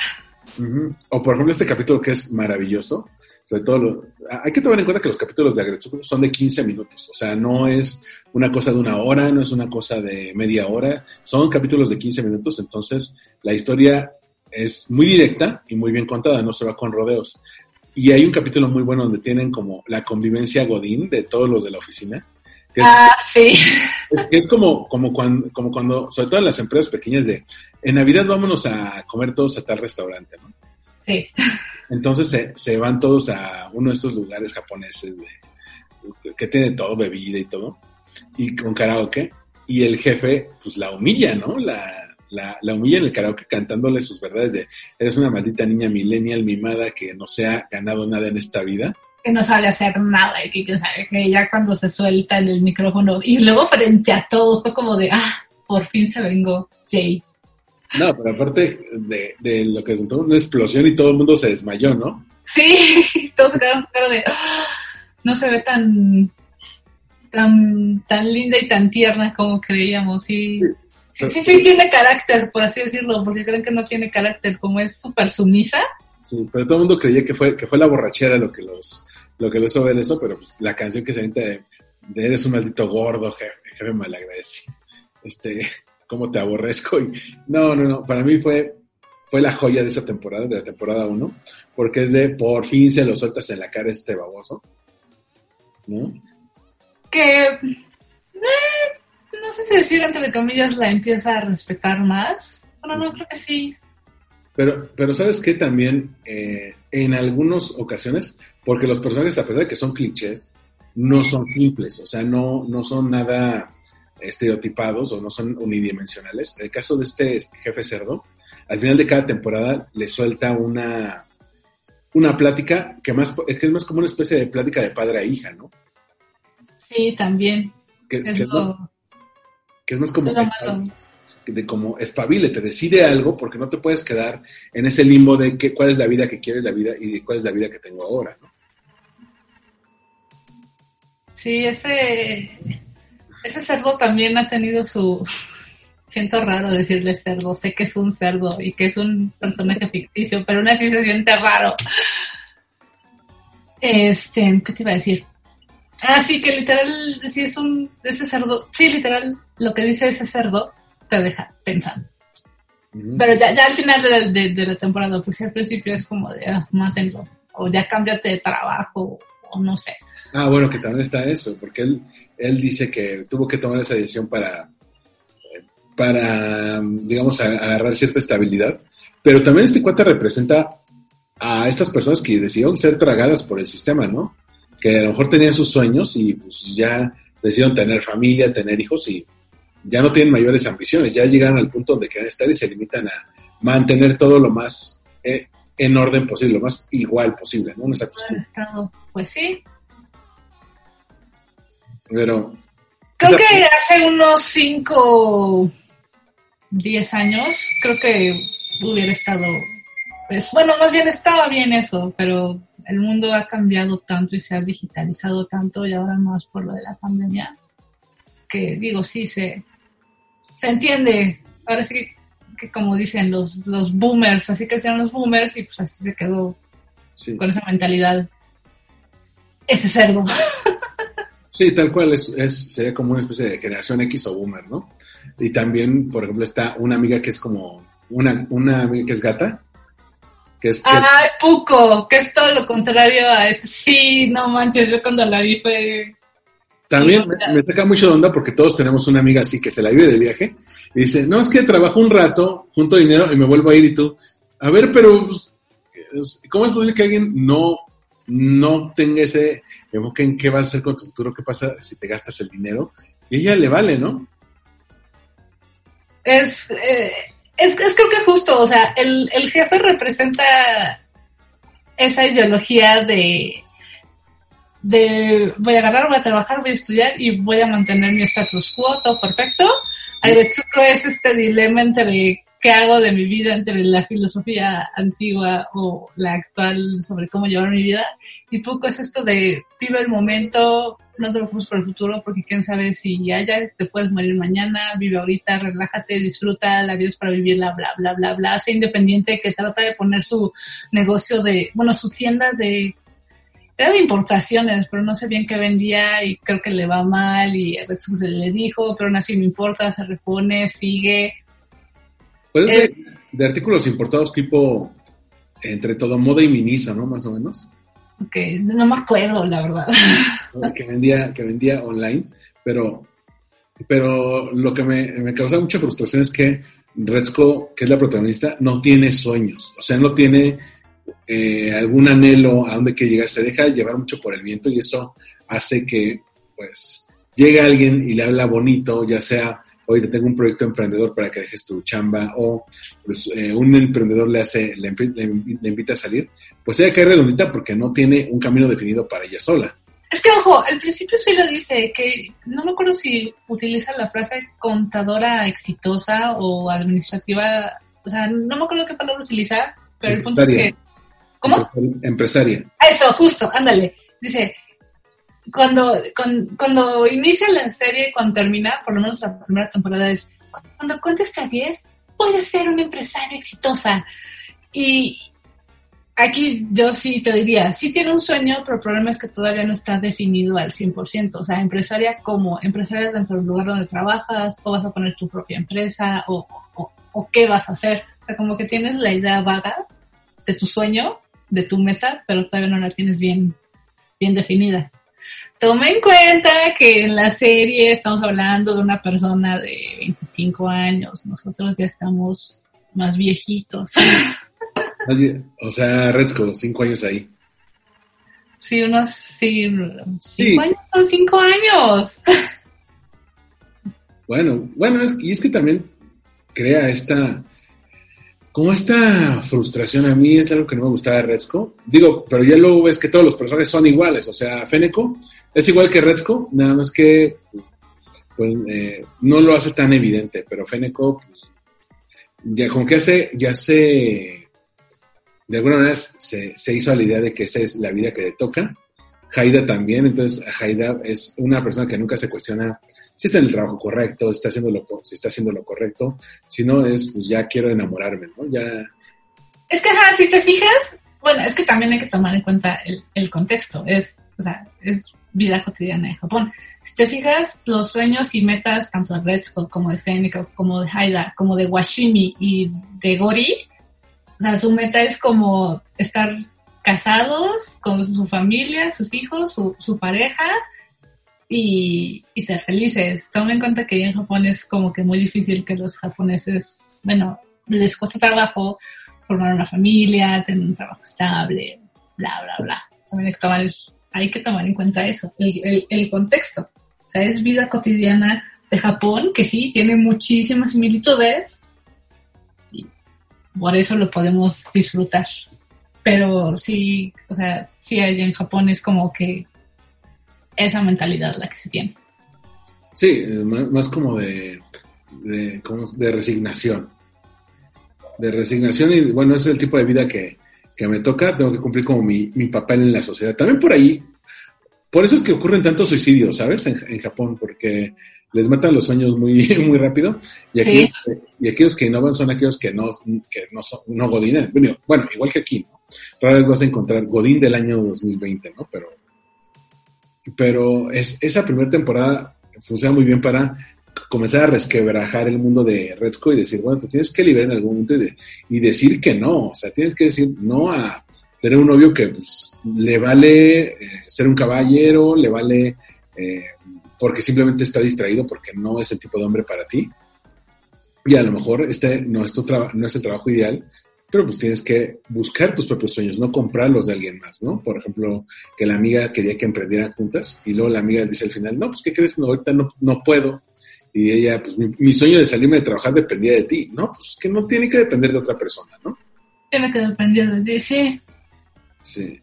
O por ejemplo este capítulo que es maravilloso, sobre todo, lo- hay que tomar en cuenta que los capítulos de Agretsuko son de 15 minutos, o sea, no es una cosa de una hora, no es una cosa de media hora, son capítulos de 15 minutos, entonces la historia es muy directa y muy bien contada, no se va con rodeos. Y hay un capítulo muy bueno donde tienen como la convivencia godín de todos los de la oficina, que es, Ah, sí. es, es como, como, cuando, como cuando, sobre todo en las empresas pequeñas de, en Navidad vámonos a comer todos a tal restaurante, ¿no? Sí. Entonces se, se van todos a uno de estos lugares japoneses de, que tiene todo, bebida y todo, y con karaoke, y el jefe pues la humilla, ¿no? La, la, la humilla en el karaoke cantándole sus verdades de eres una maldita niña millennial mimada que no se ha ganado nada en esta vida. Que no sabe hacer nada y que, que ya cuando se suelta en el micrófono y luego frente a todos fue como de, ah, por fin se vengó Jay. No, pero aparte de, de lo que resultó una explosión y todo el mundo se desmayó, ¿no? Sí, todos se quedaron cara de, "Ah, no se ve tan, tan, tan linda y tan tierna como creíamos. Sí, sí, sí, sí tiene carácter, por así decirlo, porque creen que no tiene carácter, como es súper sumisa. Sí, pero todo el mundo creía que fue, que fue la borrachera lo que los, lo que los hizo ver eso, pero pues la canción que se avienta de, de eres un maldito gordo, jefe, jefe malagradecido. Este, cómo te aborrezco. Y, no, no, no, para mí fue, fue la joya de esa temporada, de la temporada 1, porque es de por fin se lo sueltas en la cara a este baboso. ¿No? que eh, no sé si decir entre comillas la empieza a respetar más. Bueno, no creo que sí. Pero, pero ¿sabes qué? También eh, en algunas ocasiones, porque los personajes, a pesar de que son clichés, no son simples, o sea, no, no son nada estereotipados o no son unidimensionales. En el caso de este jefe cerdo, al final de cada temporada le suelta una, una plática que, más, es que es más como una especie de plática de padre a hija, ¿no? Sí, también. Que, Es que más, lo, que es más como de como espabile, te decide algo porque no te puedes quedar en ese limbo de que, cuál es la vida que quieres la vida y cuál es la vida que tengo ahora, ¿no? Sí, ese, ese cerdo también ha tenido su... Siento raro decirle cerdo, sé que es un cerdo y que es un personaje ficticio, pero aún así se siente raro. Este, ¿qué te iba a decir? Ah, sí, que literal, sí es un, ese cerdo, sí, literal, lo que dice ese cerdo te deja pensando. Ujú. Pero ya, ya al final de la, de, de la temporada, porque al principio es como de, ah, mátenlo, o ya cámbiate de trabajo, o no sé. Ah, bueno, que también está eso, porque él, él dice que tuvo que tomar esa decisión para, para, digamos, agarrar cierta estabilidad, pero también este cuate representa a estas personas que decidieron ser tragadas por el sistema, ¿no? Que a lo mejor tenían sus sueños y pues ya decidieron tener familia, tener hijos y ya no tienen mayores ambiciones, ya llegaron al punto donde quieren estar y se limitan a mantener todo lo más eh, en orden posible, lo más igual posible, ¿no? Estado. Pues sí. Pero Creo que hace unos 5, 10 años, creo que hubiera estado, pues bueno, más bien estaba bien eso, pero el mundo ha cambiado tanto y se ha digitalizado tanto y ahora más por lo de la pandemia, que digo, sí, se, se entiende. Ahora sí que, que como dicen los, los boomers, así crecieron los boomers y pues así se quedó sí. con esa mentalidad. Ese cerdo. Sí, tal cual, es, es, sería como una especie de generación X o boomer, ¿no? Y también, por ejemplo, está una amiga que es como, una, una amiga que es gata, que es, que es- Ay, Puco, que es todo lo contrario a este. Sí, no manches, yo cuando la vi fue. también me, saca mucho de onda porque todos tenemos una amiga así que se la vive de viaje y dice, no, es que trabajo un rato, junto dinero y me vuelvo a ir y tú, a ver, pero pues, es- ¿cómo es posible que alguien no, no tenga ese enfoque en qué vas a hacer con tu futuro, qué pasa si te gastas el dinero? Y ella le vale, ¿no? Es, eh, es, es creo que justo, o sea, el, el jefe representa esa ideología de. de voy a agarrar, voy a trabajar, voy a estudiar y voy a mantener mi status quo, todo perfecto. Airetsuko es este dilema entre qué hago de mi vida entre la filosofía antigua o la actual sobre cómo llevar mi vida. Y poco es esto de vive el momento, no te preocupes por el futuro porque quién sabe si ya, ya te puedes morir mañana, vive ahorita, relájate, disfruta, la vida es para vivirla, bla, bla, bla, bla. Sé independiente que trata de poner su negocio de, bueno, su tienda de era de importaciones, pero no sé bien qué vendía y creo que le va mal y a se le dijo, pero aún así no importa, se repone, sigue. Pues es Eh. de, de artículos importados tipo entre todo moda y miniso, ¿no? Más o menos. Ok, no me acuerdo, la verdad. que vendía, que vendía online, pero, pero lo que me, me causa mucha frustración es que Retzko, que es la protagonista, no tiene sueños, o sea, no tiene eh, algún anhelo a dónde quiere llegar, se deja llevar mucho por el viento y eso hace que, pues, llegue alguien y le habla bonito, ya sea, oye, te tengo un proyecto emprendedor para que dejes tu chamba, o pues, eh, un emprendedor le hace, le, le le invita a salir, pues ella cae redondita porque no tiene un camino definido para ella sola. Es que, ojo, al principio sí lo dice, que no me acuerdo si utiliza la frase contadora exitosa o administrativa, o sea, no me acuerdo qué palabra utiliza, pero el punto es que... ¿Cómo? Empresaria. Eso, justo, ándale. Dice, cuando, cuando inicia la serie, cuando termina, por lo menos la primera temporada es, cuando cuente hasta 10, voy a ser una empresaria exitosa. Y aquí yo sí te diría, sí tiene un sueño, pero el problema es que todavía no está definido al 100%. O sea, empresaria como empresaria dentro del lugar donde trabajas, o vas a poner tu propia empresa, o, o, o qué vas a hacer. O sea, como que tienes la idea vaga de tu sueño, de tu meta, pero todavía no la tienes bien, bien definida. Toma en cuenta que en la serie estamos hablando de una persona de 25 años, nosotros ya estamos más viejitos. O sea, Redsco, cinco años ahí. Sí, unos sí, cinco Sí. años son cinco años. Bueno, bueno, es- y es que también crea esta, como esta frustración a mí es algo que no me gustaba de Redsco. Digo, pero ya luego ves que todos los personajes son iguales, o sea, Feneco es igual que Redsco, nada más que pues, eh, no lo hace tan evidente, pero Feneco, pues, ya como que hace, ya se, de alguna manera se, se hizo a la idea de que esa es la vida que le toca. Haida también, entonces Haida es una persona que nunca se cuestiona si está en el trabajo correcto, está haciendo lo, si está haciendo lo correcto, si no es, pues ya quiero enamorarme, ¿no? Ya, Es que, ajá, si te fijas, bueno, es que también hay que tomar en cuenta el, el contexto. Es, o sea, es vida cotidiana de Japón. Si te fijas, los sueños y metas, tanto de Retsuko como de Feneko, como de Haida, como de Washimi y de Gori, o sea, su meta es como estar casados con su familia, sus hijos, su, su pareja y, ser felices. Toma en cuenta que en Japón es como que muy difícil que los japoneses, bueno, les cuesta trabajo formar una familia, tener un trabajo estable, bla, bla, bla. También hay que tomar, hay que tomar en cuenta eso, el, el, el contexto. sea, es vida cotidiana de Japón, que sí, tiene muchísimas similitudes. Y por eso lo podemos disfrutar. Pero sí, o sea, sí en Japón es como que esa mentalidad la que se tiene. Sí, eh, más, más como de, de, ¿cómo es? de resignación. De resignación y bueno, ese es el tipo de vida que, que me toca, tengo que cumplir como mi, mi papel en la sociedad. También por ahí, por eso es que ocurren tantos suicidios, ¿sabes? En, en Japón, porque les matan los sueños muy, muy rápido y, aquí, y aquellos que innovan son aquellos que no, que no, son, no godines. Bueno, bueno, igual que aquí, ¿no? Rara vez vas a encontrar Godín del año 2020, ¿no? Pero, pero es, esa primera temporada funciona muy bien para comenzar a resquebrajar el mundo de Redsco y decir, bueno, te tienes que liberar en algún momento y, de, y decir que no, o sea, tienes que decir no a tener un novio que pues, le vale eh, ser un caballero, le vale eh, porque simplemente está distraído, porque no es el tipo de hombre para ti. Y a lo mejor este no es, tu no es el trabajo ideal, pero pues tienes que buscar tus propios sueños, no comprarlos de alguien más, ¿no? Por ejemplo, que la amiga quería que emprendieran juntas y luego la amiga dice al final, no, pues ¿qué crees? No, ahorita no, no puedo. Y ella, pues mi, mi, sueño de salirme de trabajar dependía de ti, ¿no? Pues que no tiene que depender de otra persona, ¿no? Tiene que depender de ti, sí. Sí.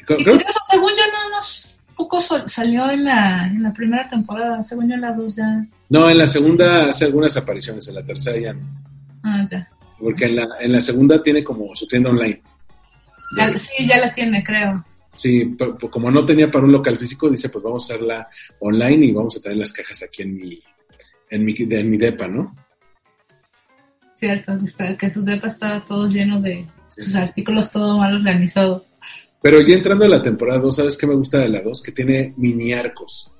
Y curioso, según yo nada más poco salió en la, en la primera temporada, según yo en la dos ya. No, en la segunda hace algunas apariciones, en la tercera ya no. Ah, ya. Porque en la, en la segunda tiene como su tienda online. Ya, sí, ya la tiene, creo. Sí, pero, como no tenía para un local físico, dice, pues vamos a hacerla online y vamos a tener las cajas aquí en mi, en mi, en mi depa, ¿no? Cierto, que su depa estaba todo lleno de sí. sus artículos, todo mal organizado. Pero ya entrando a la temporada 2, ¿sabes qué me gusta de la 2? Que tiene mini arcos,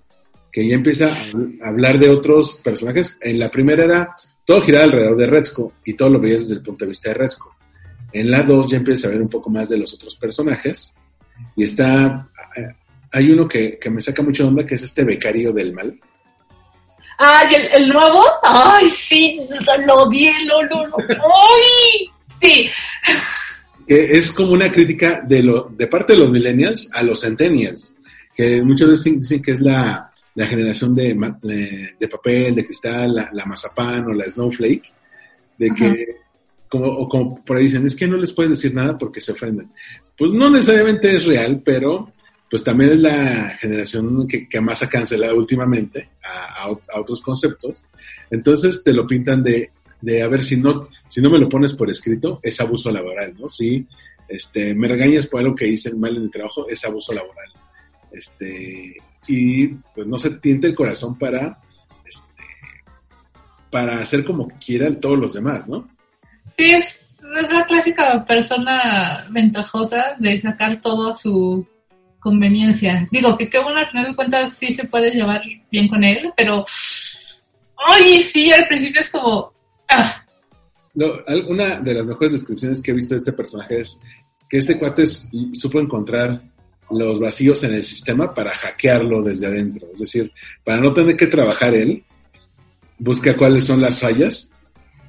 que ya empieza a hablar de otros personajes. En la primera era todo giraba alrededor de Redsco y todo lo veías desde el punto de vista de Redsco. En la 2 ya empieza a ver un poco más de los otros personajes y está, hay uno que, que me saca mucha onda que es este becario del mal. Ay, ¿el, el nuevo? Ay, sí, lo odié, lo, lo, lo. ¡Ay! Sí. Que es como una crítica de, lo, de parte de los millennials a los centennials, que muchas veces dicen que es la, la generación de, de, papel, de cristal, la, la, mazapán o la snowflake, de que, Ajá. como, o como por ahí dicen, es que no les puedes decir nada porque se ofenden. Pues no necesariamente es real, pero pues también es la generación que, que más ha cancelado últimamente a, a, a, otros conceptos. Entonces te lo pintan de, de, a ver, si no, si no me lo pones por escrito, es abuso laboral, ¿no? Si este, me regañas por algo que hice mal en el trabajo, es abuso laboral. Este, y pues no se tiente el corazón para, este, para hacer como quieran todos los demás, ¿no? Sí, es, es la clásica persona ventajosa de sacar todo a su conveniencia. Digo, que qué bueno, al final de cuentas sí se puede llevar bien con él, pero... ¡Ay, sí! Al principio es como... ¡Ah! No, una de las mejores descripciones que he visto de este personaje es que este cuate es, supo encontrar los vacíos en el sistema para hackearlo desde adentro. Es decir, para no tener que trabajar él, busca cuáles son las fallas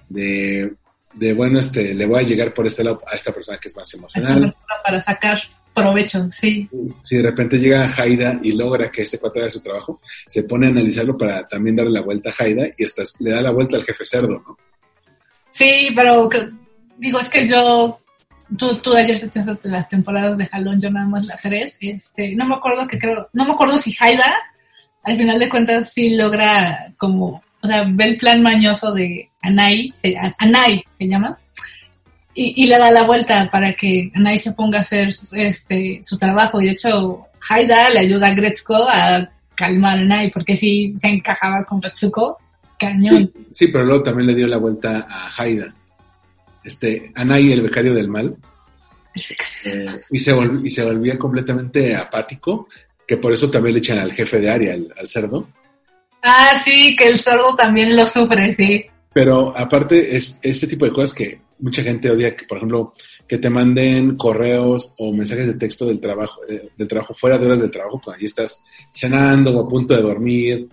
de, de bueno, este, le voy a llegar por este lado a esta persona que es más emocional. Para sacar provecho, sí. Si de repente llega Haida y logra que este cuate haga su trabajo, se pone a analizarlo para también darle la vuelta a Haida y hasta le da la vuelta al jefe cerdo, ¿no? Sí, pero que, digo, es que yo tú, tú ayer te echaste las temporadas de Jalón, yo nada más la tres, este, no me acuerdo que creo, no me acuerdo si Haida, al final de cuentas sí logra como, o sea, ve el plan mañoso de Anai, se, Anai se llama, y, y, le da la vuelta para que Anai se ponga a hacer este, su trabajo, y de hecho Haida le ayuda a Gretzko a calmar a Anai, porque sí se encajaba con Retsuko, cañón. Sí, pero luego también le dio la vuelta a Haida este, Anai, el becario del mal, eh, y, se volv, y se volvía completamente apático, que por eso también le echan al jefe de área, al, al, cerdo. Ah, sí, que el cerdo también lo sufre, sí. Pero aparte, es este tipo de cosas que mucha gente odia, que por ejemplo, que te manden correos o mensajes de texto del trabajo, eh, del trabajo fuera de horas del trabajo, cuando ahí estás cenando o a punto de dormir,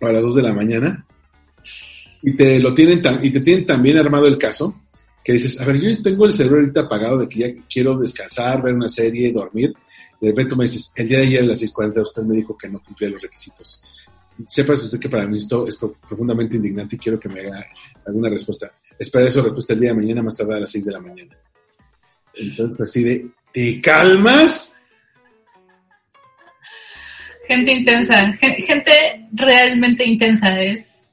o a las 2 de la mañana, y te lo tienen, y te tienen también armado el caso, que dices, a ver, yo tengo el cerebro ahorita apagado de que ya quiero descansar, ver una serie, dormir. De repente me dices, el día de ayer a las 6.40 usted me dijo que no cumplía los requisitos. sepas usted que para mí esto es pro- profundamente indignante y quiero que me haga alguna respuesta. Espera su respuesta el día de mañana, más tarde a las 6 de la mañana. Entonces, así de, ¿te calmas? Gente intensa, gen- gente realmente intensa es.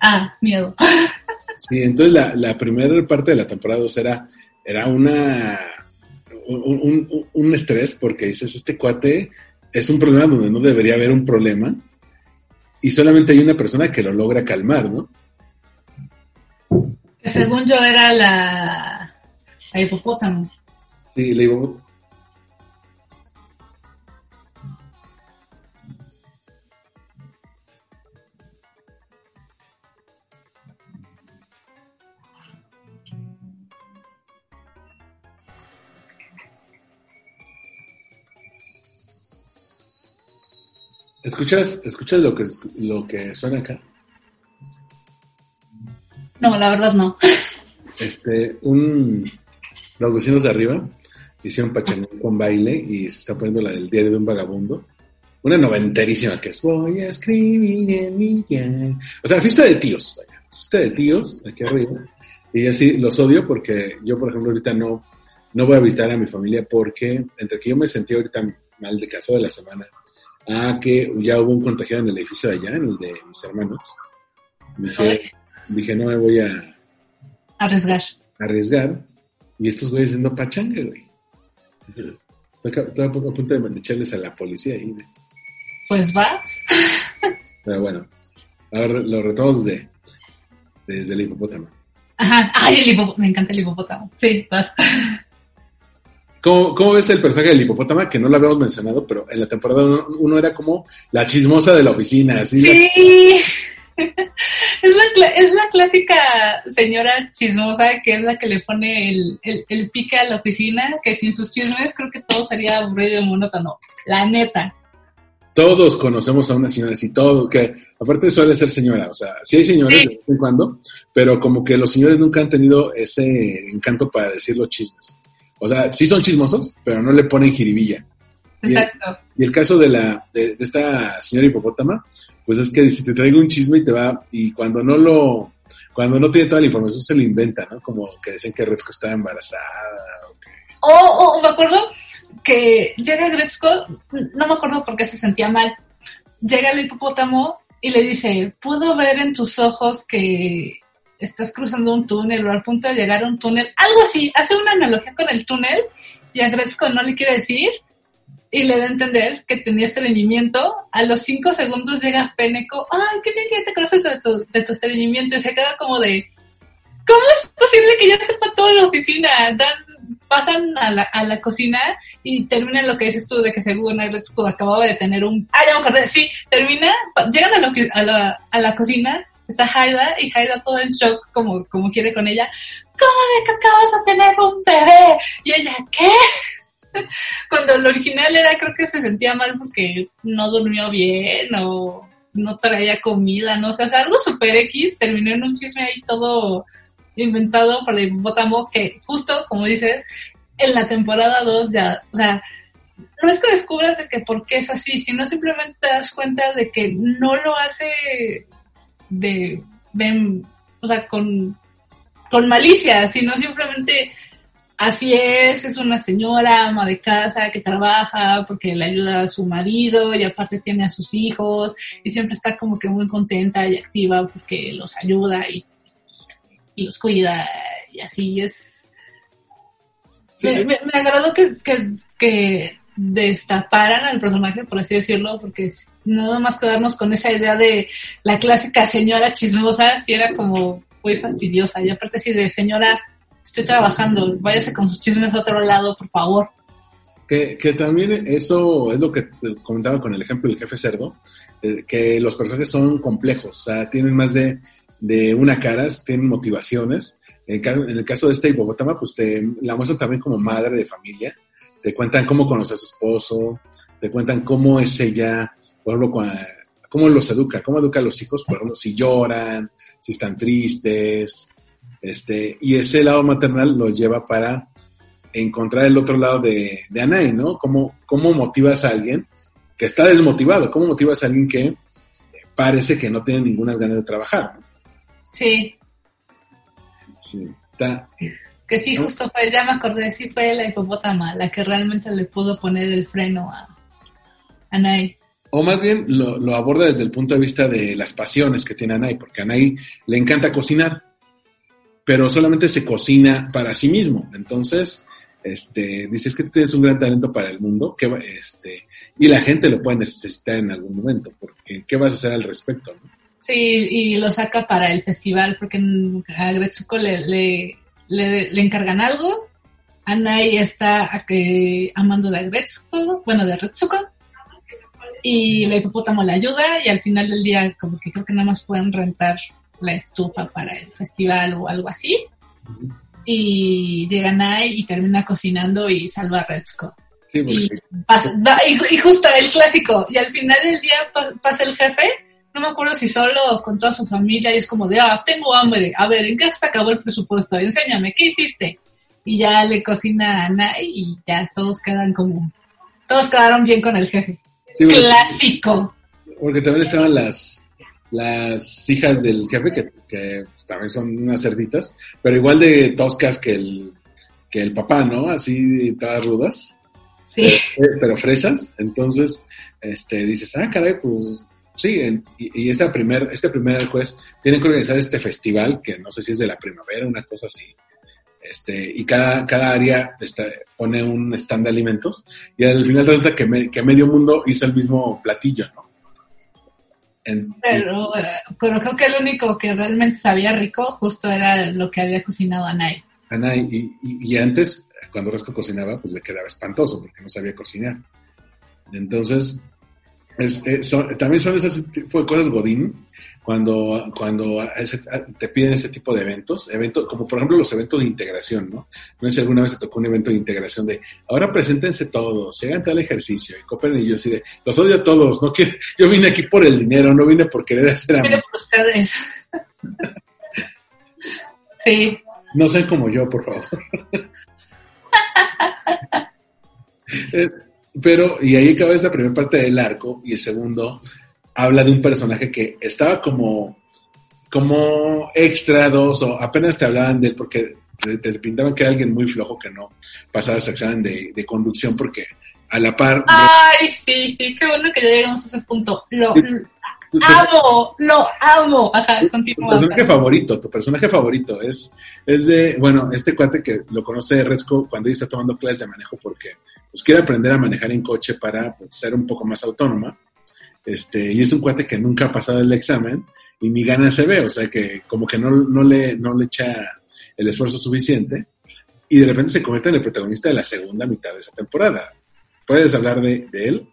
Ah, miedo. Sí, entonces la, la primera parte de la temporada 2 era, era una, un, un- un estrés porque dices, este cuate es un problema donde no debería haber un problema y solamente hay una persona que lo logra calmar, ¿no? Que según yo era la, la hipopótamo. Sí, le digo, ¿Escuchas, escuchas lo que, lo que suena acá? No, la verdad no. Este, un, los vecinos de arriba hicieron pachangón con baile y se está poniendo la del diario de un vagabundo. Una noventerísima que es Voy a escribir en mi. O sea, fiesta de tíos, vaya. Fiesta de tíos, aquí arriba. Y así los odio porque yo, por ejemplo, ahorita no, no voy a visitar a mi familia porque entre que yo me sentí ahorita mal de caso de la semana, a que ya hubo un contagiado en el edificio de allá, en el de mis hermanos. Dije, dije no me voy a Arriesgar. arriesgar y estos güeyes haciendo pachanga, güey. Estoy a poco a punto de echarles a la policía ahí. güey. Pues vas. Pero bueno, ahora lo retomamos desde, desde el hipopótamo. Ajá. Ay, el hipopótamo. Me encanta el hipopótamo. Sí, vas. ¿Cómo, cómo ves el personaje del hipopótamo? Que no lo habíamos mencionado, pero en la temporada uno, uno era como la chismosa de la oficina, así. Sí. Es la, es la clásica señora chismosa que es la que le pone el, el, el pique a la oficina, que sin sus chismes creo que todo sería aburrido y monótono. La neta. Todos conocemos a una señora así, todo, que aparte suele ser señora, o sea, sí hay señores Sí. de vez en cuando, pero como que los señores nunca han tenido ese encanto para decir los chismes. O sea, sí son chismosos, pero no le ponen jiribilla. Exacto. Y el caso de la de, de esta señora hipopótama, pues es que si te traigo un chisme y te va, y cuando no lo, cuando no tiene toda la información se lo inventa, ¿no? Como que dicen que Retzko estaba embarazada. o que- O, o me acuerdo que llega Gretzko, no me acuerdo por qué se sentía mal. Llega el hipopótamo y le dice, puedo ver en tus ojos que estás cruzando un túnel o al punto de llegar a un túnel. Algo así, hace una analogía con el túnel y a no le quiere decir y le da a entender que tenía estreñimiento. A los cinco segundos llega Peneco, ay, qué bien que te conoces de tu, de tu estreñimiento y se queda como de, ¿cómo es posible que ya sepa toda la oficina? Dan, pasan a la, a la cocina y terminan lo que dices tú de que según Gretzko acababa de tener un... Ah, ya me acordé, sí, termina, llegan a, lo a, la, a la cocina, está Haida y Haida todo en shock como, como quiere con ella. ¿Cómo de que acabas de tener un bebé? Y ella, ¿qué? Cuando lo original era, creo que se sentía mal porque no durmió bien o no traía comida, ¿no? O sea, algo super X, terminó en un chisme ahí todo inventado por el hipopótamo que justo, como dices, en la temporada 2 ya, o sea, no es que descubras de que por qué es así, sino simplemente te das cuenta de que no lo hace de, de- o sea, con, con malicia, sino simplemente así es, es una señora ama de casa que trabaja porque le ayuda a su marido y aparte tiene a sus hijos y siempre está como que muy contenta y activa porque los ayuda y, y los cuida y así es. Sí. Me, me- me agradó que, que, que destaparan al personaje, por así decirlo, porque nada más quedarnos con esa idea de la clásica señora chismosa, si era como muy fastidiosa. Y aparte sí de señora, estoy trabajando, váyase con sus chismes a otro lado, por favor. Que, que también eso es lo que comentaba con el ejemplo del jefe cerdo, eh, que los personajes son complejos, o sea, tienen más de, de una cara, tienen motivaciones. En el, caso, de esta hipopótama, pues te la muestran también como madre de familia, te cuentan cómo conoce a su esposo, te cuentan cómo es ella, por ejemplo, cómo los educa, cómo educa a los hijos, por ejemplo, si lloran, si están tristes, este, y ese lado maternal los lleva para encontrar el otro lado de, de Anay, ¿no? ¿Cómo, ¿Cómo motivas a alguien que está desmotivado. ¿Cómo motivas a alguien que parece que no tiene ninguna ganas de trabajar? Sí, Sí, está, que sí, justo fue, ya me acordé, sí fue la hipopótama la que realmente le pudo poner el freno a, a Nai. O más bien lo, lo aborda desde el punto de vista de las pasiones que tiene Anay, porque a le encanta cocinar, pero solamente se cocina para sí mismo. Entonces, este, dices que tú tienes un gran talento para el mundo, que, va- este, y la gente lo puede necesitar en algún momento, porque ¿qué vas a hacer al respecto? no? Sí, y lo saca para el festival porque a Gretsuko le, le, le, le encargan algo. Anai está eh, amando de Gretsuko, bueno, de Retsuko. Y la hipopótamo le ayuda y al final del día como que creo que nada más pueden rentar la estufa para el festival o algo así. Y llega Nai y termina cocinando y salva a Retsuko. Sí, Y, porque pasa- va- y, y justo el clásico, y al final del día pa- pasa el jefe, no me acuerdo si solo con toda su familia, y es como de, ah, tengo hambre, a ver, ¿en qué se acabó el presupuesto? Enséñame, ¿qué hiciste? Y ya le cocina a Nai y ya todos quedan como, todos quedaron bien con el jefe. sí, Clásico. porque también estaban las, las hijas del jefe, que, que también son unas cerditas, pero igual de toscas que el, que el papá, ¿no? Así todas rudas. Sí, Eh, pero fresas, entonces este, dices, ah, caray, pues sí, en- y, y esta primer, este primer juez tiene que organizar este festival, que no sé si es de la primavera, una cosa así, este, y cada, cada área está- pone un stand de alimentos, y al final resulta que, me- que medio mundo hizo el mismo platillo, ¿no? En- pero, eh, pero creo que el único que realmente sabía rico justo era lo que había cocinado a Nai. Ana, y, y- y antes, cuando Rosco cocinaba, pues le quedaba espantoso porque no sabía cocinar. Entonces, es- eh, son- también son ese tipo de cosas Godín, cuando, cuando ese- te piden ese tipo de eventos, eventos, como por ejemplo los eventos de integración, ¿no? No sé si alguna vez te tocó un evento de integración de, ahora preséntense todos, se hagan tal ejercicio, y cooperen, y yo así de, los odio a todos, no quiero, yo vine aquí por el dinero, no vine por querer hacer a Pero por ustedes. sí, No sean como yo, por favor. Pero, y ahí acaba esta primera parte del arco, y el segundo habla de un personaje que estaba como, como extra dos, o apenas te hablaban de él porque te, te pintaban que era alguien muy flojo que no pasaba ese examen de, de conducción porque a la par... Ay, sí, sí, qué bueno que ya llegamos a ese punto. Lo, amo, lo amo. Ajá, Tu continúa. personaje favorito, tu personaje favorito es, es de, bueno, este cuate que lo conoce Redsco cuando ella está tomando clases de manejo porque pues, quiere aprender a manejar en coche para pues, ser un poco más autónoma. Este, y es un cuate que nunca ha pasado el examen y ni gana se ve, o sea que como que no, no, le, no le echa el esfuerzo suficiente y de repente se convierte en el protagonista de la segunda mitad de esa temporada. ¿Puedes hablar de, de él?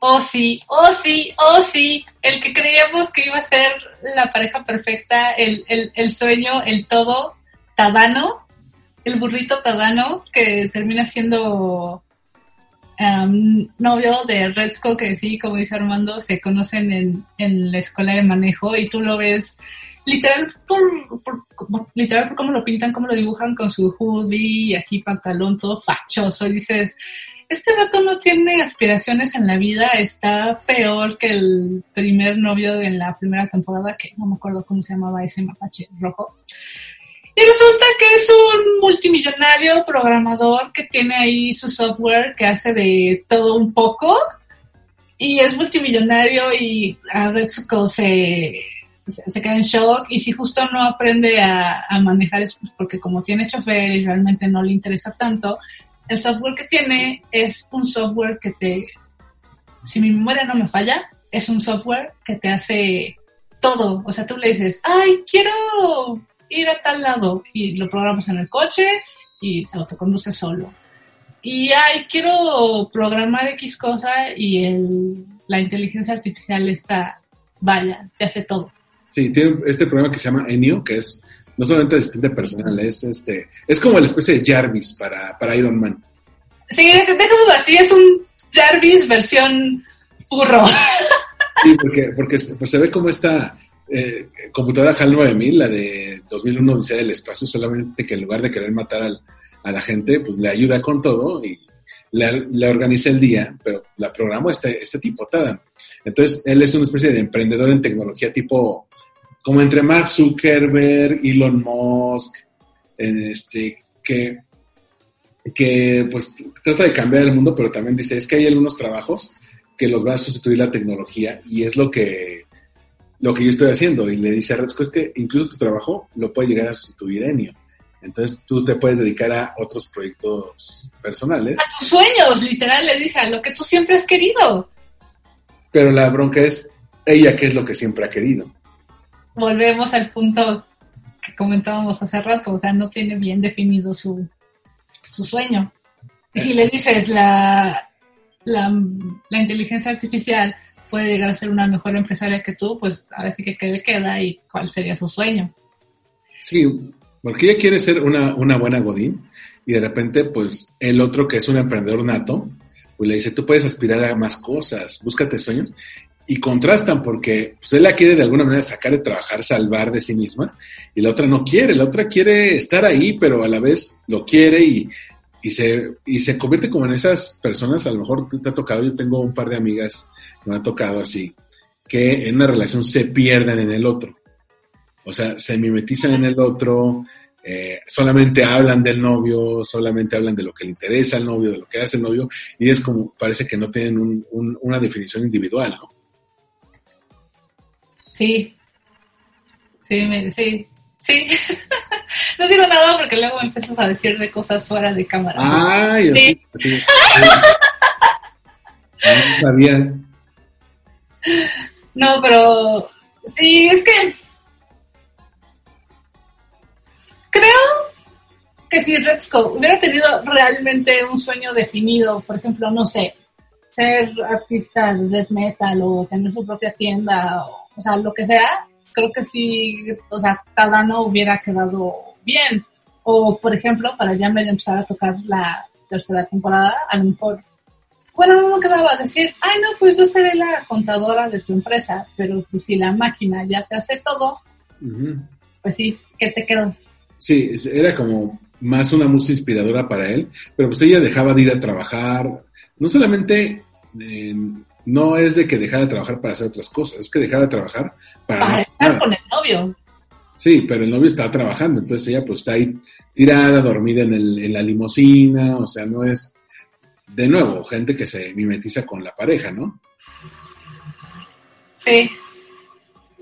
Oh, sí, oh, sí, oh, sí. El que creíamos que iba a ser la pareja perfecta, el, el, el sueño, el todo, Tadano, el burrito Tadano, que termina siendo um, novio de Redsco, que sí, como dice Armando, se conocen en, en la escuela de manejo y tú lo ves literal por, literal por cómo lo pintan, cómo lo dibujan con su hoodie y así pantalón todo fachoso y dices, este vato no tiene aspiraciones en la vida, está peor que el primer novio en la primera temporada, que no me acuerdo cómo se llamaba ese mapache rojo. Y resulta que es un multimillonario programador que tiene ahí su software que hace de todo un poco. Y es multimillonario y a se, se, se en shock. Y si justo no aprende a, manejar es pues, porque como tiene chofer y realmente no le interesa tanto, el software que tiene es un software que te, si mi memoria no me falla, es un software que te hace todo. O sea, tú le dices, ay, quiero ir a tal lado y lo programas en el coche y se autoconduce solo. Y ay, quiero programar X cosa y el, la inteligencia artificial está, vaya, te hace todo. Sí, tiene este programa que se llama Enio, que es no solamente asistente personal, es este, es como la especie de Jarvis para, para Iron Man. Sí, dejémoslo así, es un Jarvis versión burro. Sí, porque, porque pues se ve como esta eh, computadora HAL 9000, la de 2001 Odisea del Espacio, solamente que en lugar de querer matar al- a la gente, pues le ayuda con todo y, le, organiza el día, pero la programó este, este tipo, Tadan. Entonces, él es una especie de emprendedor en tecnología tipo, como entre Mark Zuckerberg, Elon Musk, este, que, que pues trata de cambiar el mundo, pero también dice, es que hay algunos trabajos que los va a sustituir la tecnología y es lo que, lo que yo estoy haciendo. Y le dice a Redsco, es que incluso tu trabajo lo puede llegar a sustituir Enio. Entonces tú te puedes dedicar a otros proyectos personales. A tus sueños, literal, le dice, a lo que tú siempre has querido. Pero la bronca es ella qué es lo que siempre ha querido. Volvemos al punto que comentábamos hace rato, o sea, no tiene bien definido su, su sueño. Y si le dices la, la, la inteligencia artificial puede llegar a ser una mejor empresaria que tú, pues ahora sí que qué le queda y cuál sería su sueño. Sí, porque ella quiere ser una, una buena Godín y de repente, pues el otro que es un emprendedor nato, pues le dice, tú puedes aspirar a más cosas, búscate sueños. Y contrastan porque pues, él la quiere de alguna manera sacar de trabajar, salvar de sí misma, y la otra no quiere, la otra quiere estar ahí, pero a la vez lo quiere y, y se, y se convierte como en esas personas, a lo mejor te ha tocado, yo tengo un par de amigas que me ha tocado así, que en una relación se pierden en el otro. O sea, se mimetizan en el otro, eh, solamente hablan del novio, solamente hablan de lo que le interesa al novio, de lo que hace el novio, y es como, parece que no tienen un- un- una definición individual, ¿no? Sí. Sí, me, sí. Sí. no digo nada porque luego me empiezas a decir de cosas fuera de cámara. Sí. No sabía. No, pero sí, es que creo que si Redsco hubiera tenido realmente un sueño definido, por ejemplo, no sé, ser artista de death metal o tener su propia tienda, o, sea, lo que sea, creo que sí, o sea, cada uno hubiera quedado bien. O, por ejemplo, para ya medio empezar a tocar la tercera temporada, a lo mejor bueno, no me quedaba decir, ay, no, pues yo seré la contadora de tu empresa, pero pues, si la máquina ya te hace todo, pues sí, ¿qué te quedó? Sí, era como más una música inspiradora para él, pero pues ella dejaba de ir a trabajar. No solamente, eh, no es de que dejara de trabajar para hacer otras cosas, es que dejara de trabajar para Para estar nada. con el novio. Sí, pero el novio estaba trabajando, entonces ella pues está ahí tirada, dormida en, el, en la limusina, o sea, no es, de nuevo, gente que se mimetiza con la pareja, ¿no? Sí.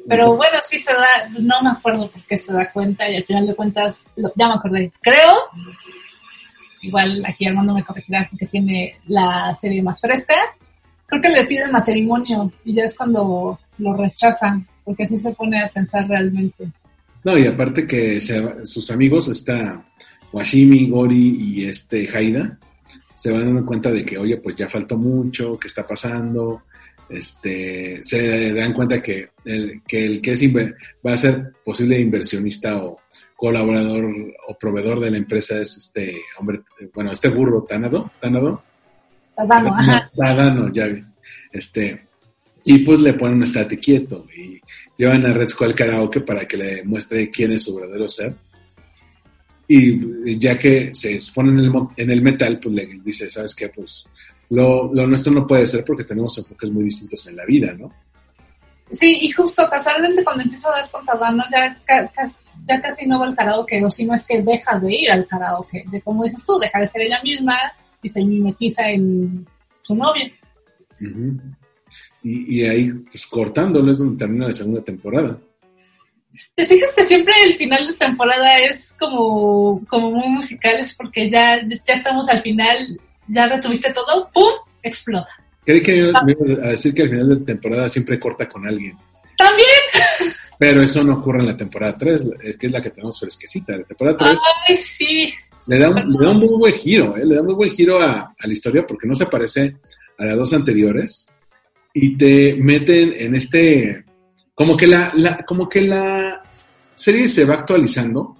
Pero bueno, sí se da, no me acuerdo por qué se da cuenta y al final de cuentas, lo- ya me acordé. Creo, igual aquí Armando me corregirá porque tiene la serie más fresca, creo que le piden matrimonio y ya es cuando lo rechazan, porque así se pone a pensar realmente. No, y aparte que se- sus amigos, está Washimi, Gori y este Haida, se van dando cuenta de que, oye, pues ya faltó mucho, ¿qué está pasando? Este, se dan cuenta que el que, el que es va a ser posible inversionista o colaborador o proveedor de la empresa es este hombre, bueno, este burro Tanado, Tanado, Tadano, ajá. Tadano, ya vi. Este, y pues le ponen un estate quieto y llevan a Red Skull al karaoke para que le muestre quién es su verdadero ser. Y ya que se expone en el, en el metal, pues le dice, ¿sabes qué? Pues lo, lo nuestro no puede ser porque tenemos enfoques muy distintos en la vida, ¿no? Sí, y justo casualmente cuando empieza a dar con Tadano ya, ca- ya casi no va al karaoke, o si no es que deja de ir al karaoke, de como dices tú, deja de ser ella misma y se mimetiza en su novio. Ujú. y, y ahí, pues cortándolo es donde termina la segunda temporada. ¿Te fijas que siempre el final de temporada es como, como muy musical? Es porque ya, ya estamos al final, ya retuviste todo, ¡pum! explota. Creí que me ibas a decir que al final de temporada siempre corta con alguien. También, Pero eso no ocurre en la temporada 3, es que es la que tenemos fresquecita. La temporada 3 ay, sí, le, da un, le da un muy buen giro, ¿eh? le da un muy buen giro a, a la historia porque no se parece a las dos anteriores y te meten en este, como que la, la- como que la serie se va actualizando,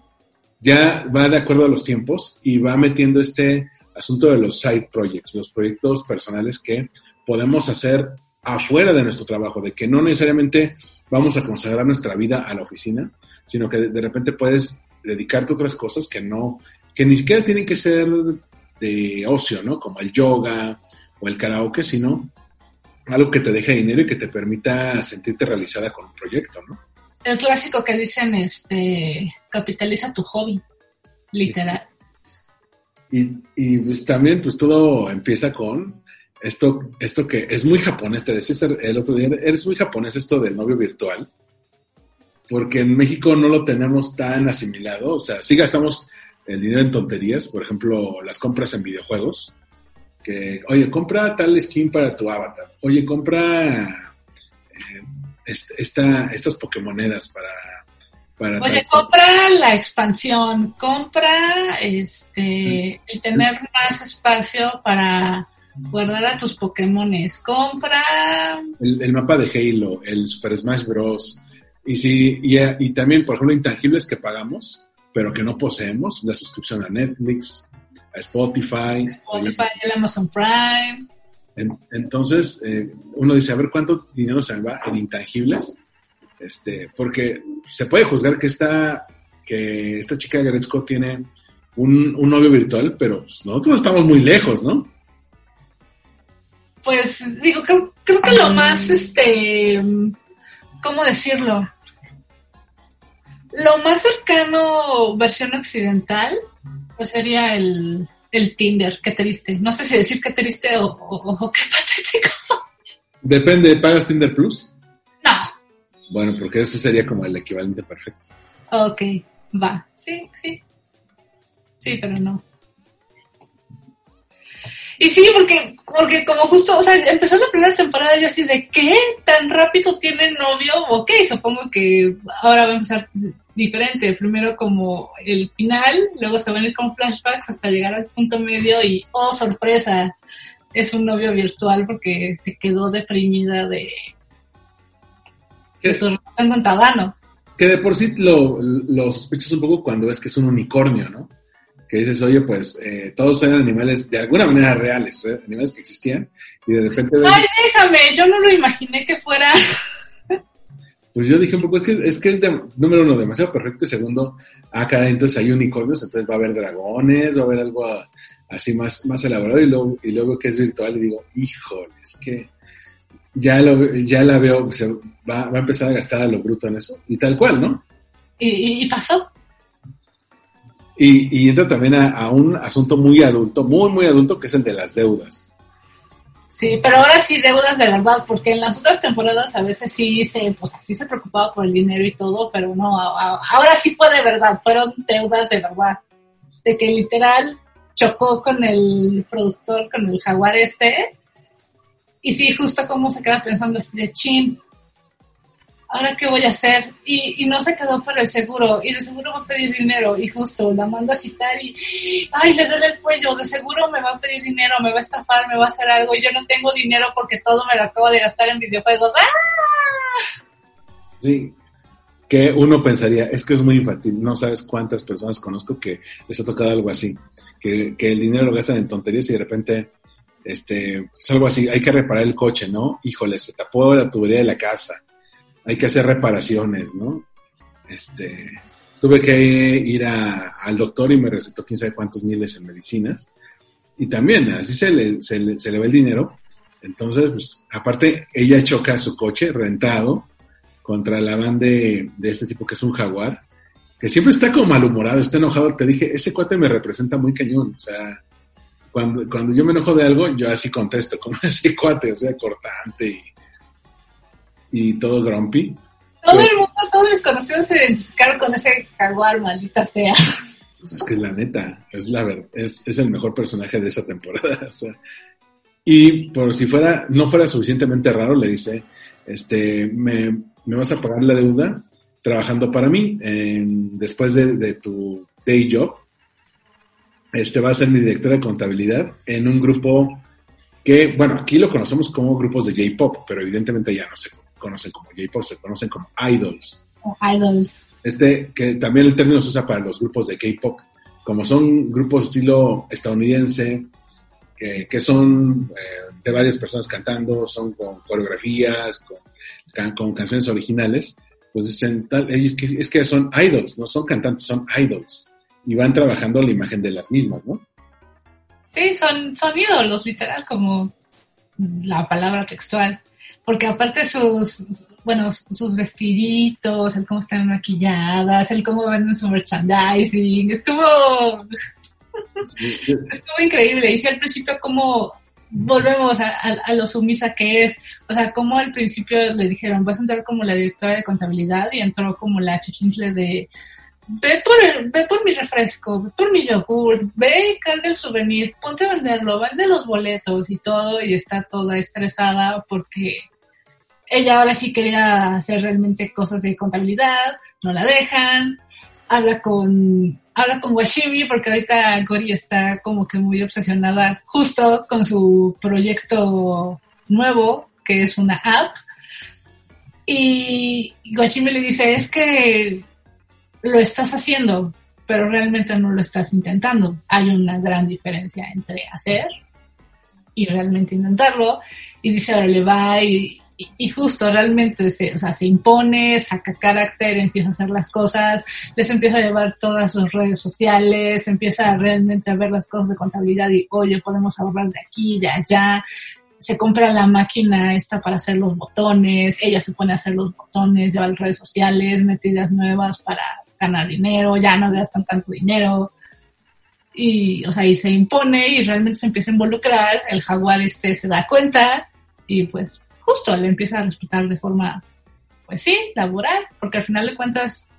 ya va de acuerdo a los tiempos y va metiendo este asunto de los side projects, los proyectos personales que podemos hacer afuera de nuestro trabajo, de que no necesariamente vamos a consagrar nuestra vida a la oficina, sino que de, repente puedes dedicarte a otras cosas que no, que ni siquiera tienen que ser de ocio, ¿no? Como el yoga o el karaoke, sino algo que te deje dinero y que te permita sentirte realizada con un proyecto, ¿no? El clásico que dicen, este, capitaliza tu hobby, literal. Y, y pues también, pues todo empieza con esto, esto que es muy japonés, te decía el otro día, eres muy japonés esto del novio virtual, porque en México no lo tenemos tan asimilado, o sea, sí gastamos el dinero en tonterías, por ejemplo, las compras en videojuegos, que, oye, compra tal skin para tu avatar, oye, compra eh, esta, estas Pokémonedas para... para oye, compra la expansión, compra este, el tener más espacio para guardar a tus Pokémones, compra... El, el, mapa de Halo, el Super Smash Bros. Y, sí, y, y también, por ejemplo, intangibles que pagamos, pero que no poseemos, la suscripción a Netflix, a Spotify. Spotify, el Amazon Prime. En, entonces, eh, uno dice, a ver cuánto dinero se va en intangibles, este, porque se puede juzgar que esta, que esta chica Gretzko tiene un, un novio virtual, pero pues, nosotros estamos muy lejos, ¿no? Pues digo, creo, creo que lo más, este, ¿cómo decirlo? Lo más cercano, versión occidental, pues sería el, el Tinder, qué triste. No sé si decir qué triste o, o, o qué patético. Depende, ¿pagas Tinder Plus? No. Bueno, porque ese sería como el equivalente perfecto. Ok, va. Sí, sí. Sí, pero no. Y sí, porque, porque como justo, o sea, empezó la primera temporada yo así de, ¿qué? ¿Tan rápido tiene novio? Ok, supongo que ahora va a empezar diferente. Primero como el final, luego se van a ir con flashbacks hasta llegar al punto medio y, oh, sorpresa, es un novio virtual porque se quedó deprimida de, de su relación con Tadano. Que de por sí lo, lo sospechas un poco cuando ves que es un unicornio, ¿no? que dices, oye, pues eh, todos eran animales de alguna manera reales, ¿eh? animales que existían, y de repente... Ves... Ay, déjame, yo no lo imaginé que fuera... Pues yo dije un poco, es que es, que es de, número uno, demasiado perfecto, y segundo, acá entonces hay unicornios, entonces va a haber dragones, va a haber algo así más, más elaborado, y luego, y luego que es virtual, y digo, híjole, es que ya, lo, ya la veo, va, va a empezar a gastar a lo bruto en eso, y tal cual, ¿no? Y, y pasó. Y, y entra también a, a, un asunto muy adulto, muy, muy adulto, que es el de las deudas. Sí, pero ahora sí deudas de verdad, porque en las otras temporadas a veces sí se, pues sí se preocupaba por el dinero y todo, pero no, a, ahora sí fue de verdad, fueron deudas de verdad. De que literal chocó con el productor, con el jaguar este, y sí, justo como se queda pensando así de chin, ¿ahora qué voy a hacer? Y, y, no se quedó por el seguro, y de seguro va a pedir dinero, y justo la manda a citar y, ay, le duele el cuello, de seguro me va a pedir dinero, me va a estafar, me va a hacer algo, y yo no tengo dinero porque todo me lo acabo de gastar en videojuegos. ¡Ah! Sí, que uno pensaría, es que es muy infantil, no sabes cuántas personas conozco que les ha tocado algo así, que, que el dinero lo gastan en tonterías y de repente este, es algo así, hay que reparar el coche, ¿no? Híjole, se tapó la tubería de la casa hay que hacer reparaciones, ¿no? Este, tuve que ir al doctor y me recetó quién sabe cuántos miles en medicinas. Y también, así se le, se le, se le va el dinero. Entonces, pues, aparte, ella choca su coche rentado contra la van de, de este tipo que es un jaguar, que siempre está como malhumorado, está enojado. Te dije, ese cuate me representa muy cañón. O sea, cuando, cuando yo me enojo de algo, yo así contesto, como ese cuate, o sea, cortante y y todo grumpy. Todo el mundo, todos mis conocidos se identificaron con ese jaguar, maldita sea. Pues es que la neta, es la verdad, es, es, el mejor personaje de esa temporada. O sea, y por si fuera, no fuera suficientemente raro, le dice, este, me, me vas a pagar la deuda trabajando para mí en, después de, de, tu day job. Este va a ser mi directora de contabilidad en un grupo que, bueno, aquí lo conocemos como grupos de J-pop, pero evidentemente ya no sé conocen como J-pop, se conocen como idols. Idols. Este, que también el término se usa para los grupos de K-pop, como son grupos estilo estadounidense, que, que son eh, de varias personas cantando, son con coreografías, con, can, con canciones originales, pues dicen tal, es que, es que son idols, no son cantantes, son idols, y van trabajando la imagen de las mismas, ¿no? Sí, son, son ídolos, literal, como la palabra textual. Porque aparte sus, bueno, sus vestiditos, el cómo están maquilladas, el cómo venden su merchandising, estuvo, estuvo increíble. Y sí, al principio como volvemos a, a, lo sumisa que es, o sea, como al principio le dijeron, vas a entrar como la directora de contabilidad y entró como la chichincle de, ve por, el, ve por mi refresco, ve por mi yogur, ve y carga el souvenir, ponte a venderlo, vende los boletos y todo, y está toda estresada porque ella ahora sí quería hacer realmente cosas de contabilidad, no la dejan, habla con, habla con Washimi porque ahorita Gori está como que muy obsesionada justo con su proyecto nuevo, que es una app. Y Washimi le dice, es que lo estás haciendo, pero realmente no lo estás intentando. Hay una gran diferencia entre hacer y realmente intentarlo. Y dice, ahora le va y, y, justo realmente se, o sea, se impone, saca carácter, empieza a hacer las cosas, les empieza a llevar todas sus redes sociales, empieza realmente a ver las cosas de contabilidad y, oye, podemos ahorrar de aquí, de allá. Se compra la máquina esta para hacer los botones, ella se pone a hacer los botones, lleva las redes sociales, mete ideas nuevas para ganar dinero, ya no gastan tanto dinero. Y, o sea, y se impone y realmente se empieza a involucrar, el jaguar este se da cuenta y pues justo le empieza a respetar de forma, pues sí, laboral, porque al final de cuentas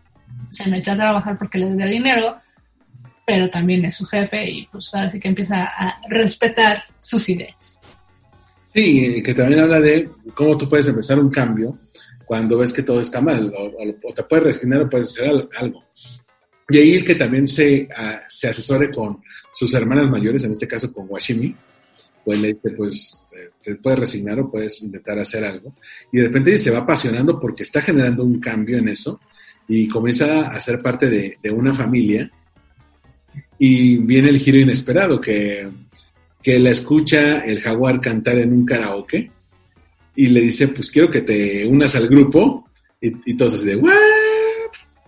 se metió a trabajar porque le debía dinero, pero también es su jefe y pues ahora sí que empieza a respetar sus ideas. Sí, que también habla de cómo tú puedes empezar un cambio cuando ves que todo está mal, o, te puedes resignar o puedes hacer algo. Y ahí el que también se, se asesore con sus hermanas mayores, en este caso con Washimi, pues le dice, pues te puedes resignar o puedes intentar hacer algo. Y de repente se va apasionando porque está generando un cambio en eso y comienza a ser parte de, una familia. Y viene el giro inesperado, que, que la escucha el jaguar cantar en un karaoke y le dice, pues quiero que te unas al grupo. Y, y todos así de.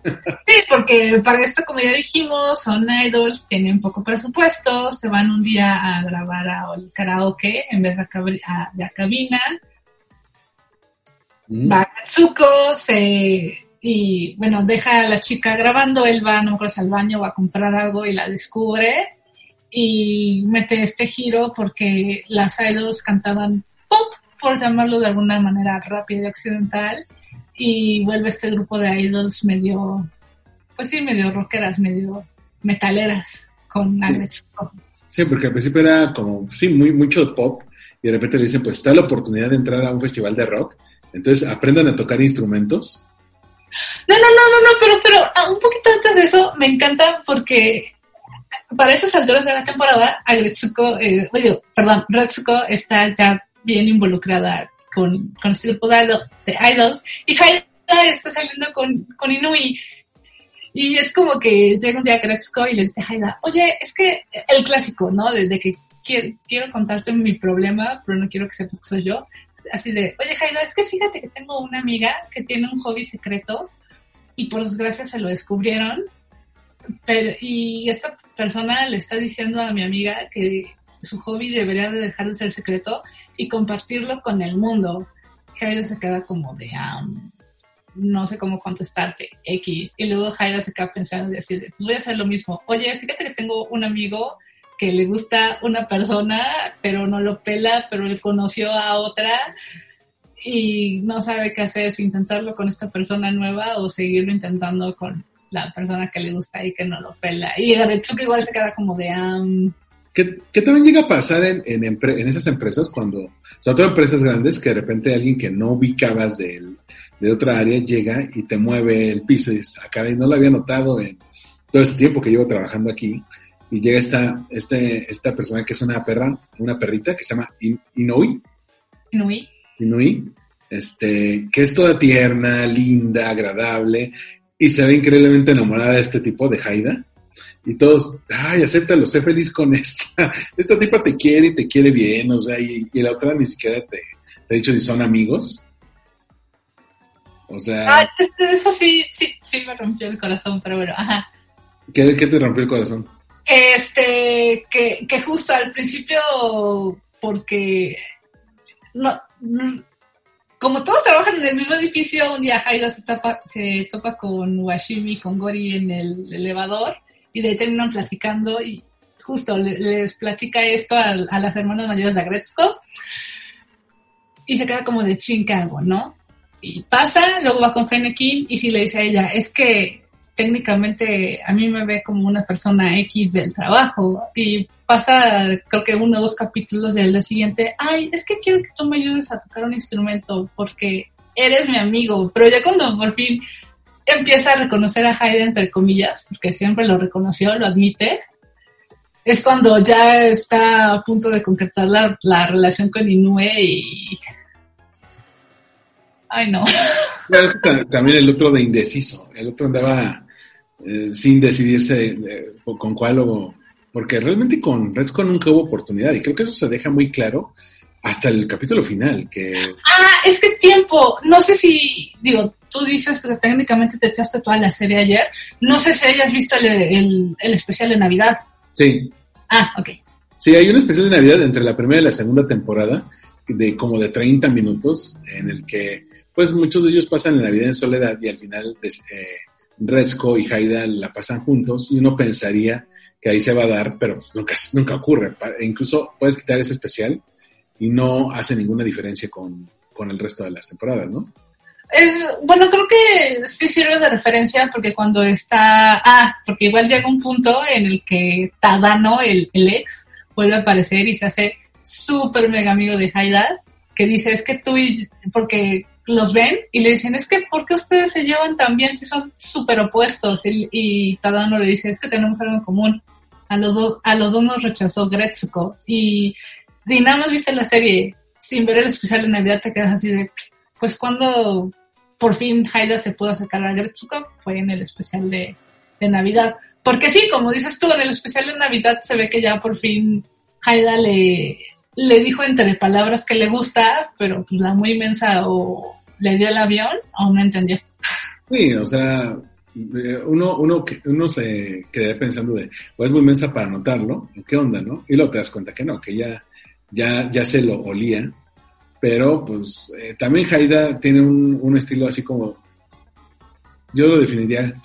Sí, porque para esto, como ya dijimos, son idols, tienen poco presupuesto, se van un día a grabar al karaoke en vez de a, cabina. Mm. Va a Katsuko, se y bueno, deja a la chica grabando, él va, no creo, al baño, va a comprar algo y la descubre y mete este giro porque las idols cantaban pop por llamarlo de alguna manera rápida y occidental, y vuelve este grupo de idols medio, pues sí, medio rockeras, medio metaleras con Agnes Sí, porque al principio era como, sí, muy, mucho pop, y de repente le dicen, pues está la oportunidad de entrar a un festival de rock, entonces aprendan a tocar instrumentos. No, no, no, no, no, pero, pero ah, un poquito antes de eso me encanta porque para esas alturas de la temporada, Agretsuko, eh, oye, perdón, Retsuko está ya bien involucrada con, con este grupo de, idols y Haida está saliendo con, con Inui. Y es como que llega un día a y le dice Haida, oye, es que el clásico, ¿no? Desde que quiero, quiero, contarte mi problema, pero no quiero que sepas que soy yo. Así de, oye, Haida, es que fíjate que tengo una amiga que tiene un hobby secreto y por desgracia se lo descubrieron. Pero, y esta persona le está diciendo a mi amiga que su hobby debería de dejar de ser secreto y compartirlo con el mundo. Jaira se queda como de, no sé cómo contestarte, X. Y luego Jaira se queda pensando y decir, pues voy a hacer lo mismo. Oye, fíjate que tengo un amigo que le gusta una persona, pero no lo pela, pero él conoció a otra y no sabe qué hacer, si intentarlo con esta persona nueva o seguirlo intentando con la persona que le gusta y que no lo pela. Y que igual se queda como de, ¿Qué también llega a pasar en, en, esas empresas cuando, sobre todo empresas grandes, que de repente alguien que no ubicabas de, de otra área llega y te mueve el piso y dices, acá ah, no lo había notado en todo este tiempo que llevo trabajando aquí. Y llega esta, este, esta persona que es una perra, una perrita que se llama Inui. Inui. Inui. Este, que es toda tierna, linda, agradable y se ve increíblemente enamorada de este tipo de Haida y todos, ay, acéptalo, sé feliz con esta. Esta tipa te quiere y te quiere bien, o sea, y, la otra ni siquiera te, te ha dicho si son amigos. O sea. Ah, eso sí, sí, sí me rompió el corazón, pero bueno, ajá. ¿Qué, qué te rompió el corazón? Este, que, que justo al principio, porque no, no- como todos trabajan en el mismo edificio, un día Haida se, tapa- se topa con Washimi, con Gori en el elevador, y de ahí terminan platicando, y justo le- les platica esto a, a las hermanas mayores de Agretzko, y se queda como de chingago, ¿no? Y pasa, luego va con Fennekin, y si le dice a ella, es que técnicamente a mí me ve como una persona X del trabajo y pasa creo que uno o dos capítulos del siguiente, ay, es que quiero que tú me ayudes a tocar un instrumento porque eres mi amigo, pero ya cuando por fin empieza a reconocer a Hayden entre comillas, porque siempre lo reconoció, lo admite, es cuando ya está a punto de concretar la, la relación con Inoue y... Ay, no. También el otro de indeciso. El otro andaba eh, sin decidirse eh, con cuál o. Porque realmente con Redsco nunca hubo oportunidad. Y creo que eso se deja muy claro hasta el capítulo final. Que Ah, es que tiempo. No sé si, digo, tú dices que técnicamente te echaste toda la serie ayer. No sé si hayas visto el, el- el especial de Navidad. sí, Ah, ok. sí, hay un especial de Navidad entre la primera y la segunda temporada, de como de 30 minutos, en el que, pues, muchos de ellos pasan la Navidad en soledad y al final pues, eh, Redsco y Haida la pasan juntos y uno pensaría que ahí se va a dar, pero pues, nunca, nunca ocurre. E incluso puedes quitar ese especial y no hace ninguna diferencia con, con el resto de las temporadas, ¿no? Es, bueno, creo que sí sirve de referencia porque cuando está, ah, porque igual llega un punto en el que Tadano, el, el ex, vuelve a aparecer y se hace súper mega amigo de Haida, que dice, es que tú y, porque los ven y le dicen, es que ¿por qué ustedes se llevan tan bien si son súper opuestos? Y, y Tadano le dice, es que tenemos algo en común. A los dos, a los dos nos rechazó Gretsuko. Y si nada más viste la serie sin ver el especial de Navidad, te quedas así de, pues cuando por fin Haida se pudo acercar a Gretsuko fue en el especial de, Navidad. Porque sí, como dices tú, en el especial de Navidad se ve que ya por fin Haida le, dijo entre palabras que le gusta, pero pues la muy inmensa o le dio el avión o no entendió. Sí, o sea, eh, uno, uno, uno se quedaría pensando de, o es muy mensa para notarlo, ¿o ¿qué onda, no? Y luego te das cuenta que no, que ya, ya, ya se lo olía. Pero, pues, eh, también Haida tiene un, un estilo así como, yo lo definiría,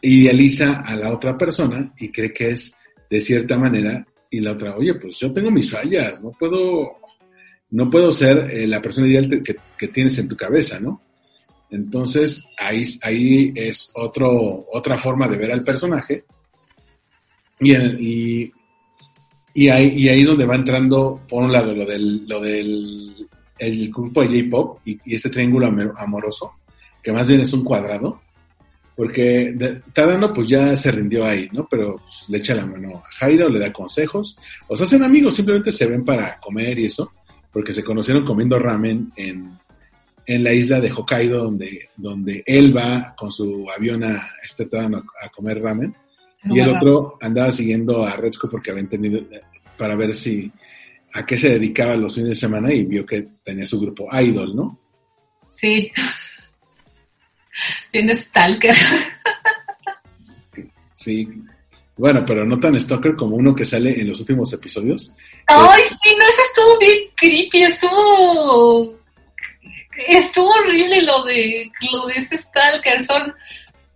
idealiza a la otra persona y cree que es de cierta manera, y la otra, oye, pues yo tengo mis fallas, no puedo, no puedo ser eh, la persona ideal que, que tienes en tu cabeza, ¿no? Entonces, ahí, ahí es otro, otra forma de ver al personaje. Y, y, y ahí, y ahí donde va entrando, por un lado, lo del, lo del el grupo de J-Pop y, y este triángulo amor- amoroso, que más bien es un cuadrado, porque Tadano pues ya se rindió ahí, ¿no? Pero pues, le echa la mano a Jairo, le da consejos, o se hacen amigos, simplemente se ven para comer y eso, porque se conocieron comiendo ramen en, en la isla de Hokkaido, donde, donde él va con su avión a este Tadano a comer ramen, y el otro andaba siguiendo a Redsco porque había entendido para ver si a qué se dedicaba los fines de semana y vio que tenía su grupo Idol, ¿no? Sí. Tienes Stalker. Sí. Bueno, pero no tan stalker como uno que sale en los últimos episodios. Ay, sí, no, eso estuvo bien creepy, estuvo. Estuvo horrible lo de, lo de ese Stalker. Son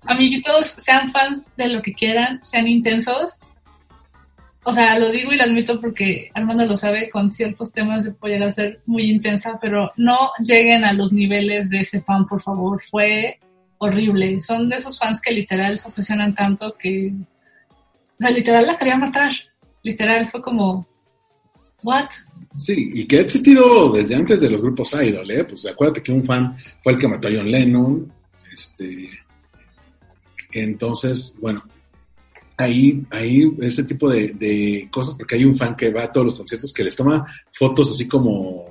amiguitos, sean fans de lo que quieran, sean intensos. O sea, lo digo y lo admito porque Armando lo sabe, con ciertos temas yo puedo llegar a ser muy intensa, pero no lleguen a los niveles de ese fan, por favor. Fue horrible. Son de esos fans que literal se obsesionan tanto que. O sea, literal la quería matar. Literal, fue como. ¿What? Sí, y que ha existido desde antes de los grupos Idol, ¿eh? Pues acuérdate que un fan fue el que mató a John Lennon. Este. Entonces, bueno, ahí, ahí ese tipo de, de cosas, porque hay un fan que va a todos los conciertos que les toma fotos así como,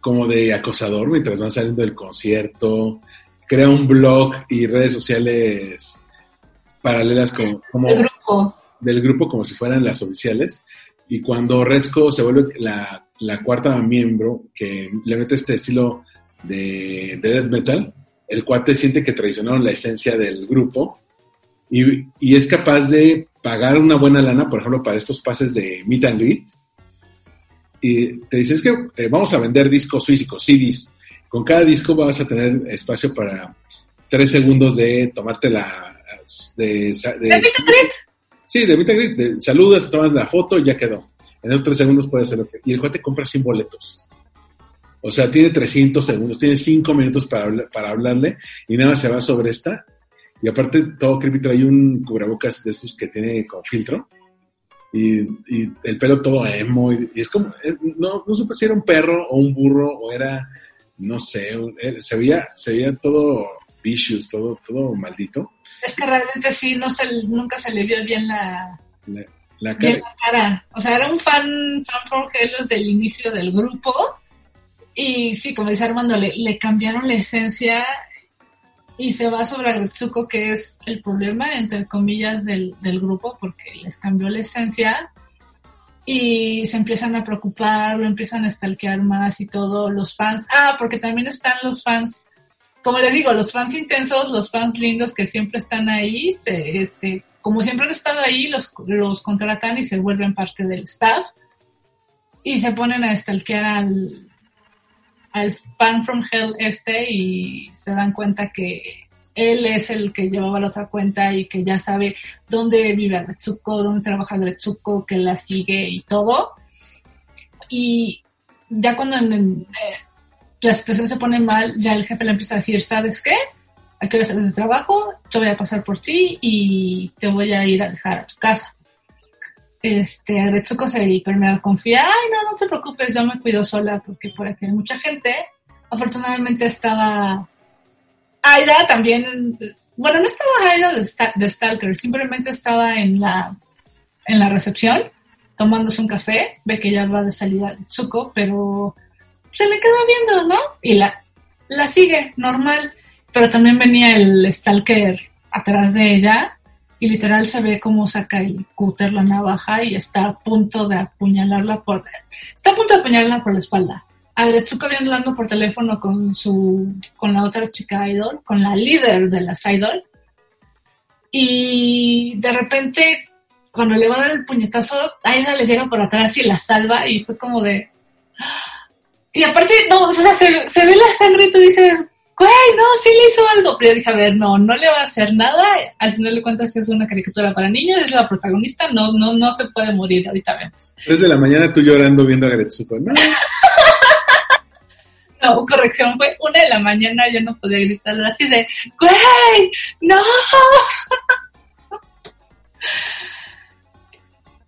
como de acosador mientras van saliendo del concierto, crea un blog y redes sociales paralelas como, como El grupo. del grupo como si fueran las oficiales. Y cuando Redsco se vuelve la, la cuarta miembro que le mete este estilo de, de death metal, el cuate siente que traicionaron la esencia del grupo y, y es capaz de pagar una buena lana, por ejemplo, para estos pases de meet and greet. Y te dices que eh, vamos a vender discos físicos, CDs. Con cada disco vas a tener espacio para tres segundos de tomarte la... De. Sí, de meet and greet. de- saludas, tomas la foto y ya quedó. En esos tres segundos puedes hacer lo que... Y el cuate compra 100 boletos. O sea, tiene 300 segundos, tiene 5 minutos para, para hablarle y nada más se va sobre esta. Y aparte, todo creepy trae un cubrebocas de estos que tiene con filtro. Y, y el pelo todo emo. Y, y es como, eh, no, no supe si era un perro o un burro o era, no sé, un- eh, se, veía, se veía todo vicious, todo, todo maldito. Es que realmente sí, no se, nunca se le vio bien la, La, la bien cara, la cara. O sea, era un fan, fan for Hell desde el inicio del grupo. Y sí, como dice Armando, le, cambiaron la esencia y se va sobre Agretsuko, que es el problema, entre comillas, del, del grupo, porque les cambió la esencia. Y se empiezan a preocupar, lo empiezan a stalkear más y todo, los fans. Ah, porque también están los fans, como les digo, los fans intensos, los fans lindos que siempre están ahí, se, este, como siempre han estado ahí, los, los contratan y se vuelven parte del staff. Y se ponen a stalkear al, al fan from hell este y se dan cuenta que él es el que llevaba la otra cuenta y que ya sabe dónde vive Agretsuko, dónde trabaja Agretsuko, que la sigue y todo. Y ya cuando en- eh, la situación se pone mal, ya el jefe le empieza a decir, ¿sabes qué? ¿A qué hora sales de trabajo? Yo voy a pasar por ti y te voy a ir a dejar a tu casa. Este, Agretsuko se hiper confía, ay, no, no te preocupes, yo me cuido sola porque por aquí hay mucha gente. Afortunadamente estaba Aida también, bueno, no estaba Aida de, Sta- de Stalker, simplemente estaba en la, en la recepción tomándose un café, ve que ya va de salida Tsuko, pero se le quedó viendo, ¿no? Y la, la sigue, normal. Pero también venía el Stalker atrás de ella y literal se ve cómo saca el cúter, la navaja y está a punto de apuñalarla por... Está a punto de apuñalarla por la espalda. Agretsuko viene hablando por teléfono con su con la otra chica idol, con la líder de las idol. Y de repente, cuando le va a dar el puñetazo, Aida le llega por atrás y la salva y fue como de... Y aparte, no, o sea, se, se ve la sangre y tú dices, güey, no, sí le hizo algo. Pero yo dije, a ver, no, no le va a hacer nada. Al final de cuentas es una caricatura para niños, es la protagonista, no, no, no se puede morir, ahorita vemos. 3 de la mañana tú llorando viendo a Gretsuko. No, No, corrección, fue una de la mañana, yo no podía gritarlo así de, güey, no.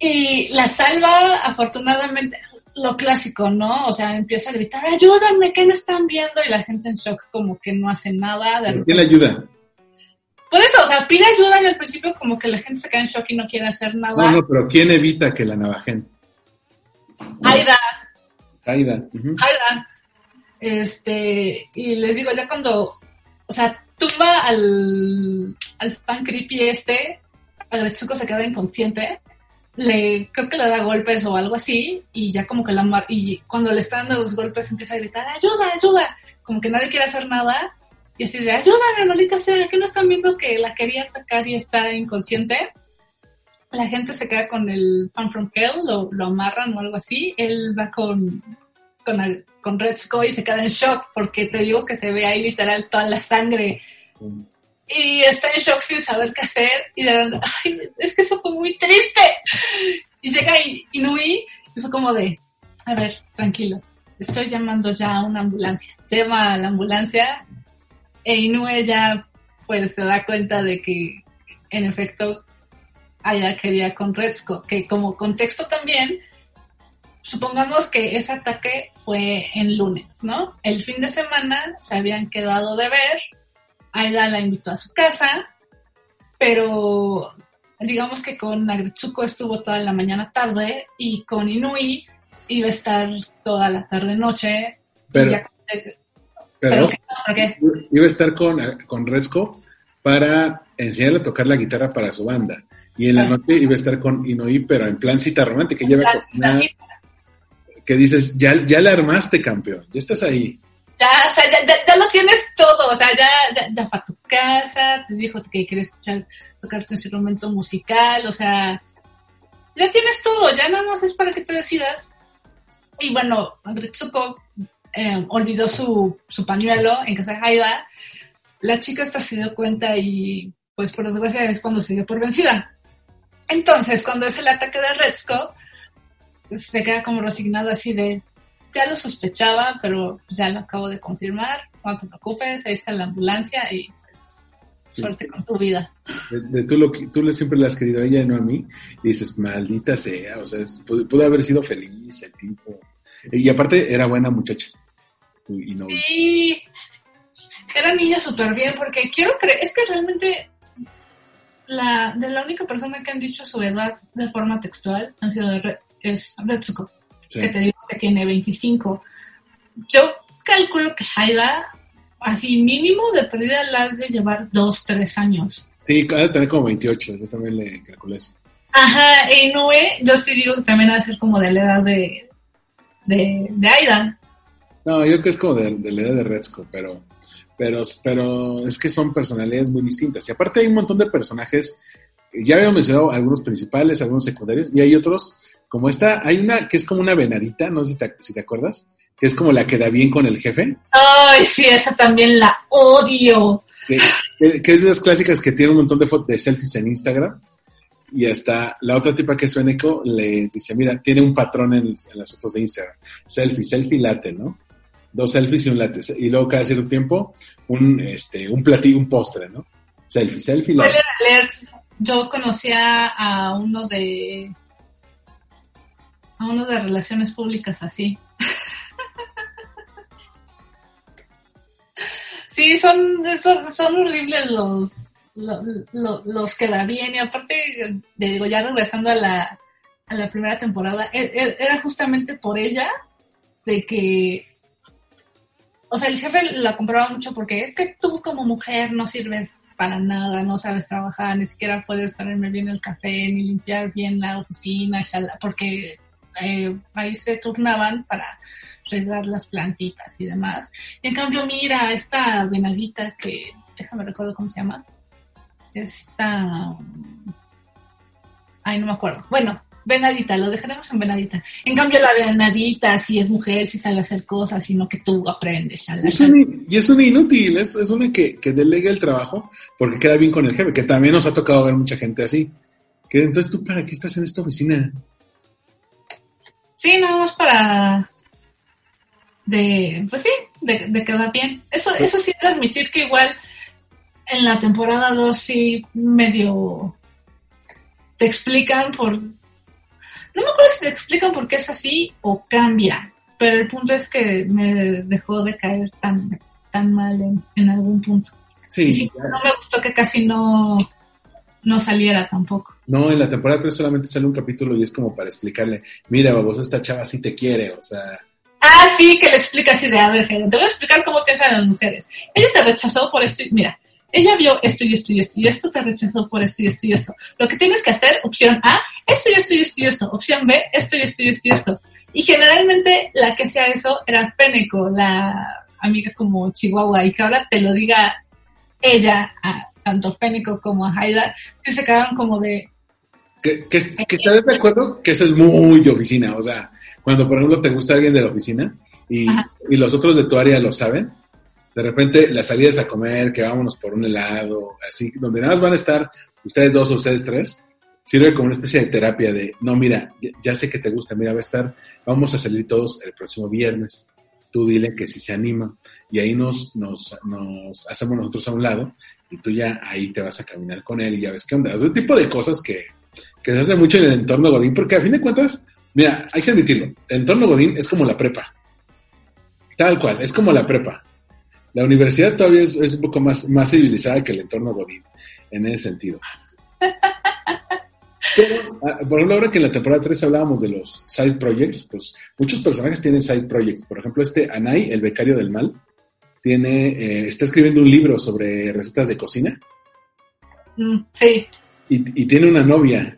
Y la salva, afortunadamente, lo clásico, ¿no? O sea, empieza a gritar, ayúdame, que no están viendo? Y la gente en shock como que no hace nada. De ¿quién le ayuda? Por eso, o sea, pide ayuda y al principio como que la gente se queda en shock y no quiere hacer nada. no, pero ¿quién evita que la navajen? Aida, Aida. ujú. Aida. Este, y les digo, ya cuando, o sea, tumba al, al fan creepy este, Agretsuko se queda inconsciente, le, creo que le da golpes o algo así, y ya como que la y cuando le está dando los golpes empieza a gritar, ayuda, ayuda, como que nadie quiere hacer nada, y así de, ayúdame, Lolita sea, que no están viendo que la quería atacar y está inconsciente. La gente se queda con el fan from hell, lo, lo amarran o algo así, él va con, con, el- con Red Skull y se queda en shock porque te digo que se ve ahí literal toda la sangre y está en shock sin saber qué hacer y de verdad, ay, es que eso fue muy triste. Y llega Inui y fue como de, a ver, tranquilo, estoy llamando ya a una ambulancia. Llama a la ambulancia e Inui ya pues se da cuenta de que en efecto ella quería con Redsco, que como contexto también, supongamos que ese ataque fue en lunes, ¿no? El fin de semana se habían quedado de ver, Aida la invitó a su casa, pero digamos que con Agretsuko estuvo toda la mañana tarde y con Inui iba a estar toda la tarde noche. Pero, ya- pero ¿pero qué? ¿Por qué? iba a estar con, con Resco para enseñarle a tocar la guitarra para su banda. Y en la noche iba a estar con Inoi, pero en plan cita romántica. Lleva que dices, ya, ya la armaste, campeón. Ya estás ahí. Ya, o sea, ya, ya, lo tienes todo, o sea, ya, ya, ya fue a tu casa, te dijo que quiere escuchar, tocar tu instrumento musical, o sea, ya tienes todo, ya nada más es para que te decidas. Y bueno, Gretsuko eh, olvidó su, su pañuelo en casa de Haida, la chica hasta se dio cuenta y pues por desgracia es cuando se dio por vencida. Entonces, cuando es el ataque de pues, se queda como resignada así de, ya lo sospechaba, pero ya lo acabo de confirmar, no te preocupes, ahí está la ambulancia y pues Sí. suerte con tu vida. De, de tú, lo, tú le siempre le has querido a ella y no a mí. Y dices, maldita sea, o sea, es- pudo, haber sido feliz el tipo. Y aparte era buena muchacha. Y no, Sí, era niña súper bien porque quiero creer, es que realmente la, de la única persona que han dicho su edad de forma textual han sido de Re- es Retsuko. Sí. que te digo que tiene 25. Yo calculo que Haida, así mínimo de pérdida, la has de llevar 2, 3 años. Sí, ha de tener como 28, yo también le calculé eso. Ajá, y Nue, yo sí digo que también ha de ser como de la edad de, de, de Aida. No, yo creo que es como de, de la edad de Redsco, pero, pero, pero es que son personalidades muy distintas. Y aparte hay un montón de personajes, ya habíamos mencionado algunos principales, algunos secundarios, y hay otros, como esta, hay una que es como una venadita, no sé si te, si te acuerdas, que es como la que da bien con el jefe, Ay, sí, esa también la odio. que, que- es de las clásicas que tiene un montón de, de selfies en Instagram. Y hasta la otra tipa que es Beneco le dice, mira, tiene un patrón en, en las fotos de Instagram. Selfie, selfie, late, ¿no? Dos selfies y un late. Y luego cada cierto tiempo un, este, un platillo, un postre, ¿no? Selfie, selfie, alert, yo conocía a uno de a uno de relaciones públicas así. sí, son, son, son horribles los, lo- lo- los que da bien. Y aparte, digo, ya regresando a la, a la primera temporada, e- e- era justamente por ella de que o sea, el jefe la compraba mucho porque es que tú como mujer no sirves para nada, no sabes trabajar, ni siquiera puedes ponerme bien el café, ni limpiar bien la oficina, porque eh, ahí se turnaban para regar las plantitas y demás. Y en cambio, mira, esta venadita que, déjame recuerdo cómo se llama, esta... Ay, no me acuerdo. Bueno, venadita, lo dejaremos en venadita. En cambio, la venadita, si es mujer, si sabe hacer cosas, sino que tú aprendes. shala, Es y es una inútil, es, es una que, que delega el trabajo porque queda bien con el jefe, que también nos ha tocado ver mucha gente así. Que entonces tú, ¿para qué estás en esta oficina? Sí, nada más para. De. Pues sí, de, de quedar bien. Eso, eso sí, de admitir que igual en la temporada 2 sí medio. Te explican por. No me acuerdo si te explican por qué es así o cambia. Pero el punto es que me dejó de caer tan, tan mal en, en algún punto. Sí, Y sí, no me gustó que casi no, no saliera tampoco. No, en la temporada 3 solamente sale un capítulo y es como para explicarle, mira, baboso, esta chava sí te quiere, o sea, Ah, sí, que le explica así de, a ver, te voy a explicar cómo piensan las mujeres. Ella te rechazó por esto, y, mira, ella vio esto y esto y esto y esto, te rechazó por esto y esto y esto. Lo que tienes que hacer, opción A, esto y esto y esto y esto. Opción B, esto y esto y esto y esto. Y generalmente la que hacía eso era Féneco, la amiga como Chihuahua, y que ahora te lo diga ella, a tanto Féneco como a Haida, que se quedaron como de, que, que, que estás de acuerdo que eso es muy de oficina, o sea, cuando por ejemplo te gusta alguien de la oficina y, los otros de tu área lo saben, de repente las salidas a comer, que vámonos por un helado, así, donde nada más van a estar ustedes dos o ustedes tres, sirve como una especie de terapia de, no, mira, ya, ya sé que te gusta, mira, va a estar, vamos a salir todos el próximo viernes, tú dile que si se anima, y ahí nos, nos, nos hacemos nosotros a un lado, y tú ya ahí te vas a caminar con él y ya ves qué onda. Ese tipo de cosas que, que se hace mucho en el entorno Godín, porque a fin de cuentas, mira, hay que admitirlo, el entorno Godín es como la prepa. Tal cual, es como la prepa. La universidad todavía es, es un poco más, más civilizada que el entorno Godín, en ese sentido. Pero, ah, por ejemplo, ahora que en la temporada 3 hablábamos de los side projects, pues muchos personajes tienen side projects. Por ejemplo, este Anai, el becario del mal, tiene, eh, está escribiendo un libro sobre recetas de cocina mm, sí, y, y tiene una novia.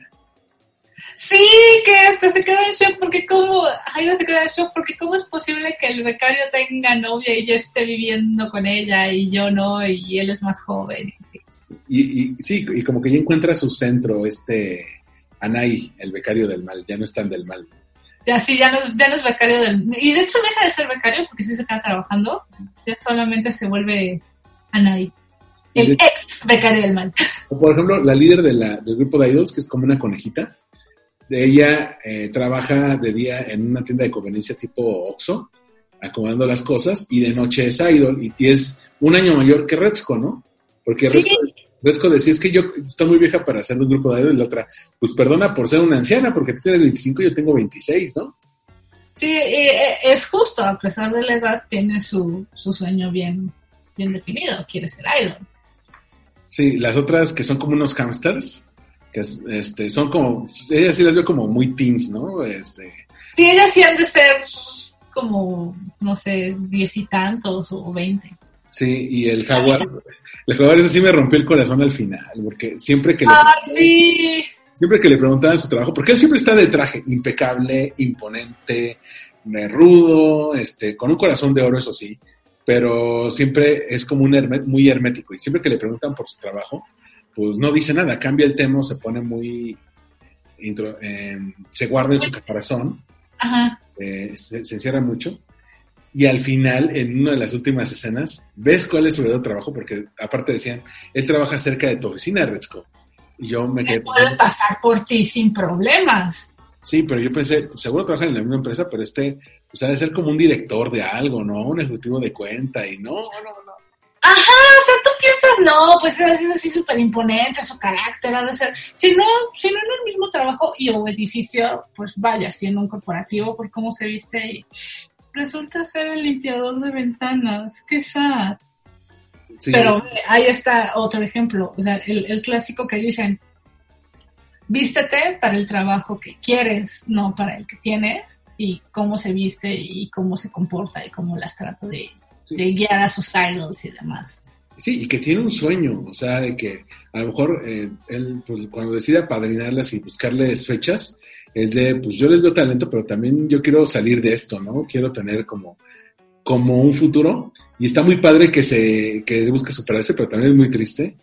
Sí, que este se queda en shock porque cómo, Jairo se queda en shock porque cómo es posible que el becario tenga novia y ya esté viviendo con ella y yo no, y él es más joven. Y sí. Y, y sí, y como que ya encuentra su centro, este Anai, el becario del mal, ya no es tan del mal. Ya sí, ya no, ya no es becario del... Y de hecho deja de ser becario porque sí se queda trabajando, ya solamente se vuelve Anai. El De- ex becario del mal. O por ejemplo, la líder de la, del grupo de idols, que es como una conejita, ella eh, trabaja de día en una tienda de conveniencia tipo Oxxo, acomodando las cosas, y de noche es idol, y, y es un año mayor que Retzko, ¿no? Porque Sí. Retzko, Retzko decía, es que yo estoy muy vieja para hacer un grupo de idol, y la otra, pues perdona por ser una anciana, porque tú tienes 25 y yo tengo 26, ¿no? Sí, eh, es justo, a pesar de la edad, tiene su, su sueño bien, bien definido, quiere ser idol. Sí, las otras que son como unos hamsters, que es- este, son como, ellas sí las veo como muy teens, ¿no? Este, Sí, ellas sí han de ser como, no sé, diez y tantos o veinte. Sí, y el jaguar, el jaguar ese sí me rompió el corazón al final, porque siempre que le, ¡Ay, sí! siempre que le preguntaban su trabajo, porque él siempre está de traje, impecable, imponente, rudo, este, con un corazón de oro, eso sí, pero siempre es como un herme- muy hermético, y siempre que le preguntan por su trabajo, pues no dice nada, cambia el tema, se pone muy, intro- eh, se guarda en su caparazón, Ajá. eh, se, se encierra mucho. Y al final, en una de las últimas escenas, ves cuál es su verdadero trabajo, porque aparte decían, él trabaja cerca de tu oficina, Retzko. Y yo me quedé Pueden pasar por ti sin problemas. sí, pero yo pensé, seguro trabaja en la misma empresa, pero este, o sea, debe ser como un director de algo, ¿no? Un ejecutivo de cuenta, y no, no, no. Ajá, o sea, tú piensas, no, pues es así súper imponente, su carácter ha de ser. Si no, si no en el mismo trabajo y o edificio, pues vaya, si en un corporativo, por cómo se viste y resulta ser el limpiador de ventanas. Qué sad. Sí, Pero eh, ahí está otro ejemplo, o sea, el, el clásico que dicen, vístete para el trabajo que quieres, no para el que tienes, y cómo se viste y cómo se comporta y cómo las trata de, Sí. de guiar a sus idols y demás. Sí, y que tiene un sueño, o sea, de que a lo mejor eh, él, pues cuando decide apadrinarlas y buscarles fechas, es de, pues yo les veo talento, pero también yo quiero salir de esto, ¿no? Quiero tener como, como un futuro. Y está muy padre que se, que busque superarse, pero también es muy triste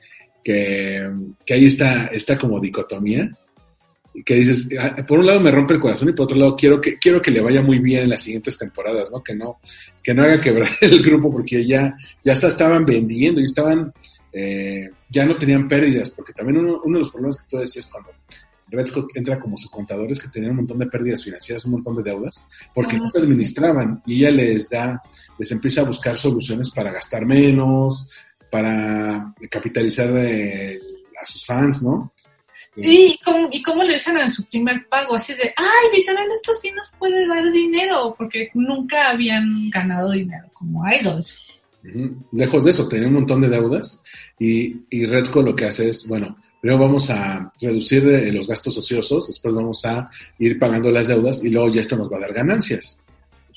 que, que hay esta, esta como dicotomía, que dices, ah, por un lado me rompe el corazón y por otro lado quiero que, quiero que le vaya muy bien en las siguientes temporadas, ¿no? Que no, que no haga quebrar el grupo porque ya, ya hasta estaban vendiendo y estaban, eh, ya no tenían pérdidas, porque también uno, uno de los problemas que tú decías cuando Redsco entra como su contador es que tenían un montón de pérdidas financieras, un montón de deudas, porque Ajá. no se administraban y ella les da, les empieza a buscar soluciones para gastar menos, para capitalizar a sus fans, ¿no? Sí, ¿y cómo, y cómo le dicen en su primer pago, así de, ay, literal, esto sí nos puede dar dinero, porque nunca habían ganado dinero como idols. Lejos de eso, tenía un montón de deudas y, y Redsco lo que hace es, bueno, primero vamos a reducir eh, los gastos ociosos, después vamos a ir pagando las deudas y luego ya esto nos va a dar ganancias.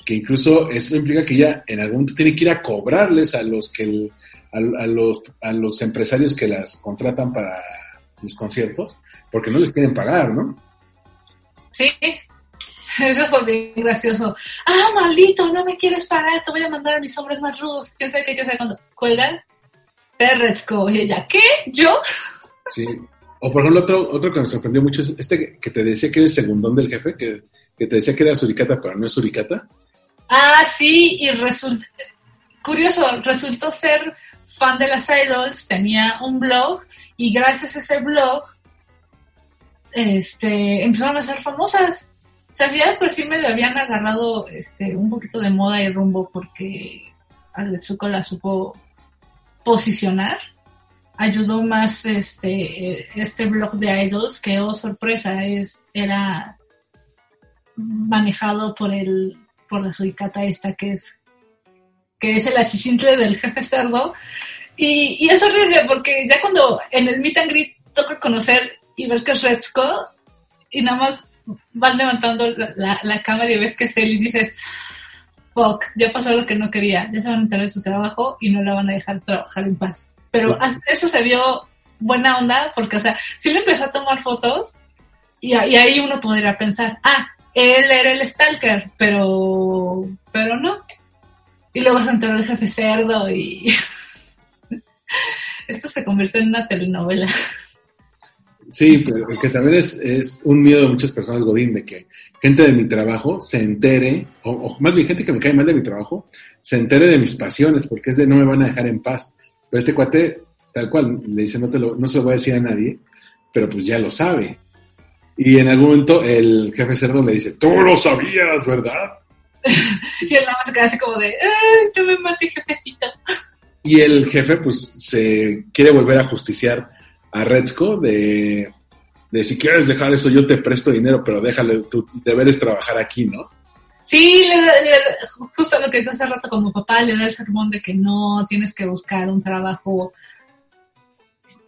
Que incluso eso implica que ya en algún momento tiene que ir a cobrarles a los que el- a, a los, a los empresarios que las contratan para los conciertos, porque no les quieren pagar, ¿no? Sí, eso fue bien gracioso. Ah, maldito, no me quieres pagar, te voy a mandar a mis hombres más rudos. ¿Quién sabe qué? ¿Quién sabe cuándo? ¿Cuelgan? Terretzko. Y ella, ¿qué? ¿Yo? Sí. O por ejemplo, otro, otro que me sorprendió mucho es este que- que te decía que era el segundón del jefe, que, que te decía que era suricata, pero no es suricata. Ah, sí, y resulta, curioso, resultó ser fan de las idols, tenía un blog y gracias a ese blog este, empezaron a ser famosas. O sea, ya por sí medio habían agarrado este, un poquito de moda y rumbo porque Agretsuko la supo posicionar. Ayudó más este, este blog de idols que, oh sorpresa, es, era manejado por el por la suricata esta que es que es el achichintle del jefe cerdo y, y es horrible porque ya cuando en el meet and greet toca conocer y ver que es Retzko y nada más van levantando la, la- la cámara y ves que es él y dices fuck, ya pasó lo que no quería ya se van a enterar de su trabajo y no la van a dejar trabajar en paz pero hasta eso se vio buena onda porque o sea sí le empezó a tomar fotos y, y ahí uno podría pensar, ah, él era el stalker, pero, pero no. Y luego se enteró el jefe cerdo y esto se convierte en una telenovela. Sí, pero que también es, es un miedo de muchas personas, Godín, de que gente de mi trabajo se entere, o, o más bien gente que me cae mal de mi trabajo, se entere de mis pasiones, porque es de no me van a dejar en paz. Pero este cuate, tal cual, le dice, no, te lo, no se lo voy a decir a nadie, pero pues ya lo sabe. Y en algún momento el jefe cerdo le dice, tú lo sabías, ¿verdad? y él nada más se queda así como de, ¡ay, no me mates, jefecito! Y el jefe, pues, se quiere volver a justiciar a Retzko de, de si quieres dejar eso, yo te presto dinero, pero déjale, tu deber es trabajar aquí, ¿no? Sí, le, le justo lo que dice hace rato como papá, le da el sermón de que no tienes que buscar un trabajo,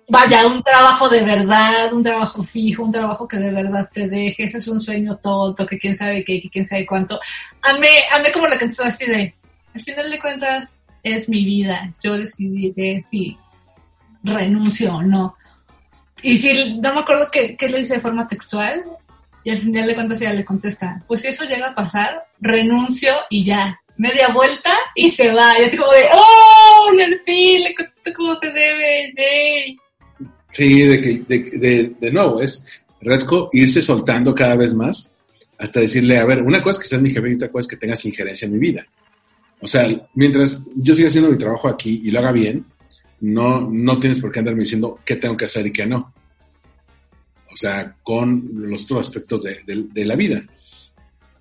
vaya, un trabajo de verdad, un trabajo fijo, un trabajo que de verdad te deje, ese es un sueño tonto, que quién sabe qué, que quién sabe cuánto. Amé, amé como la canción así de, al final de cuentas, es mi vida, yo decidiré si renuncio o no. Y si, no me acuerdo qué, qué le dice de forma textual, y al final de cuentas ella le contesta, pues si eso llega a pasar, renuncio y ya. Media vuelta y se va. Y así como de, ¡oh! Y al fin le contestó como se debe. ¡Yay! Sí, de que, de, de, de nuevo, es Retzko irse soltando cada vez más hasta decirle, a ver, una cosa es que seas mi jefe y otra cosa es que tengas injerencia en mi vida. O sea, mientras yo siga haciendo mi trabajo aquí y lo haga bien, no, no tienes por qué andarme diciendo qué tengo que hacer y qué no. O sea, con los otros aspectos de, de- de la vida.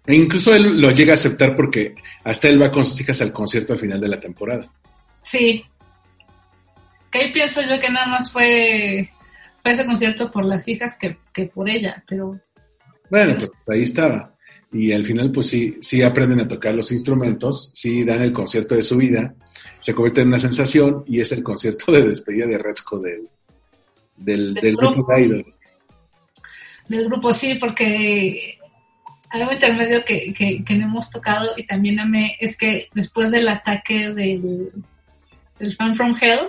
E incluso él lo llega a aceptar porque hasta él va con sus hijas al concierto al final de la temporada. Sí. Que ahí pienso yo que nada más fue, fue ese concierto por las hijas que, que por ella, pero Bueno, pues ahí estaba. Y al final, pues sí, sí aprenden a tocar los instrumentos, sí dan el concierto de su vida, se convierte en una sensación y es el concierto de despedida de Retzko del, del, Del grupo grupo. de Idol. del grupo sí, porque algo intermedio que, que, que no hemos tocado y también amé es que después del ataque del, del fan from hell,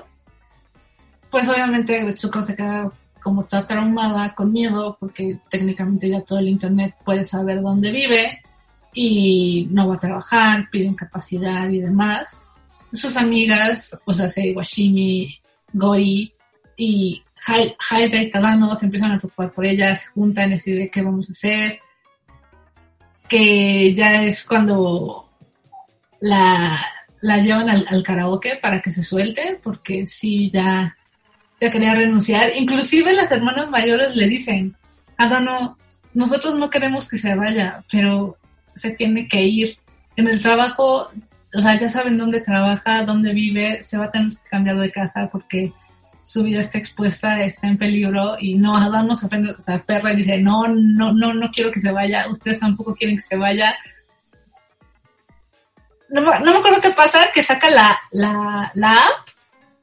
pues obviamente Gretsuko se queda como toda traumada, con miedo, porque técnicamente ya todo el internet puede saber dónde vive y no va a trabajar, pide incapacidad y demás. Sus amigas, o sea, se Washimi, Gori y Hai- Haida y Tadano se empiezan a preocupar por ella, se juntan deciden qué vamos a hacer. Que ya es cuando la, la llevan al, al karaoke para que se suelte, porque sí, ya, ya quería renunciar. Inclusive las hermanas mayores le dicen, Adano, nosotros no queremos que se vaya, pero se tiene que ir. En el trabajo, o sea, ya saben dónde trabaja, dónde vive, se va a tener que cambiar de casa porque su vida está expuesta, está en peligro y no, Adán se ofende, se aferra y dice, no, no, no, no quiero que se vaya, ustedes tampoco quieren que se vaya. No me acuerdo qué pasa, que saca la, la, la app,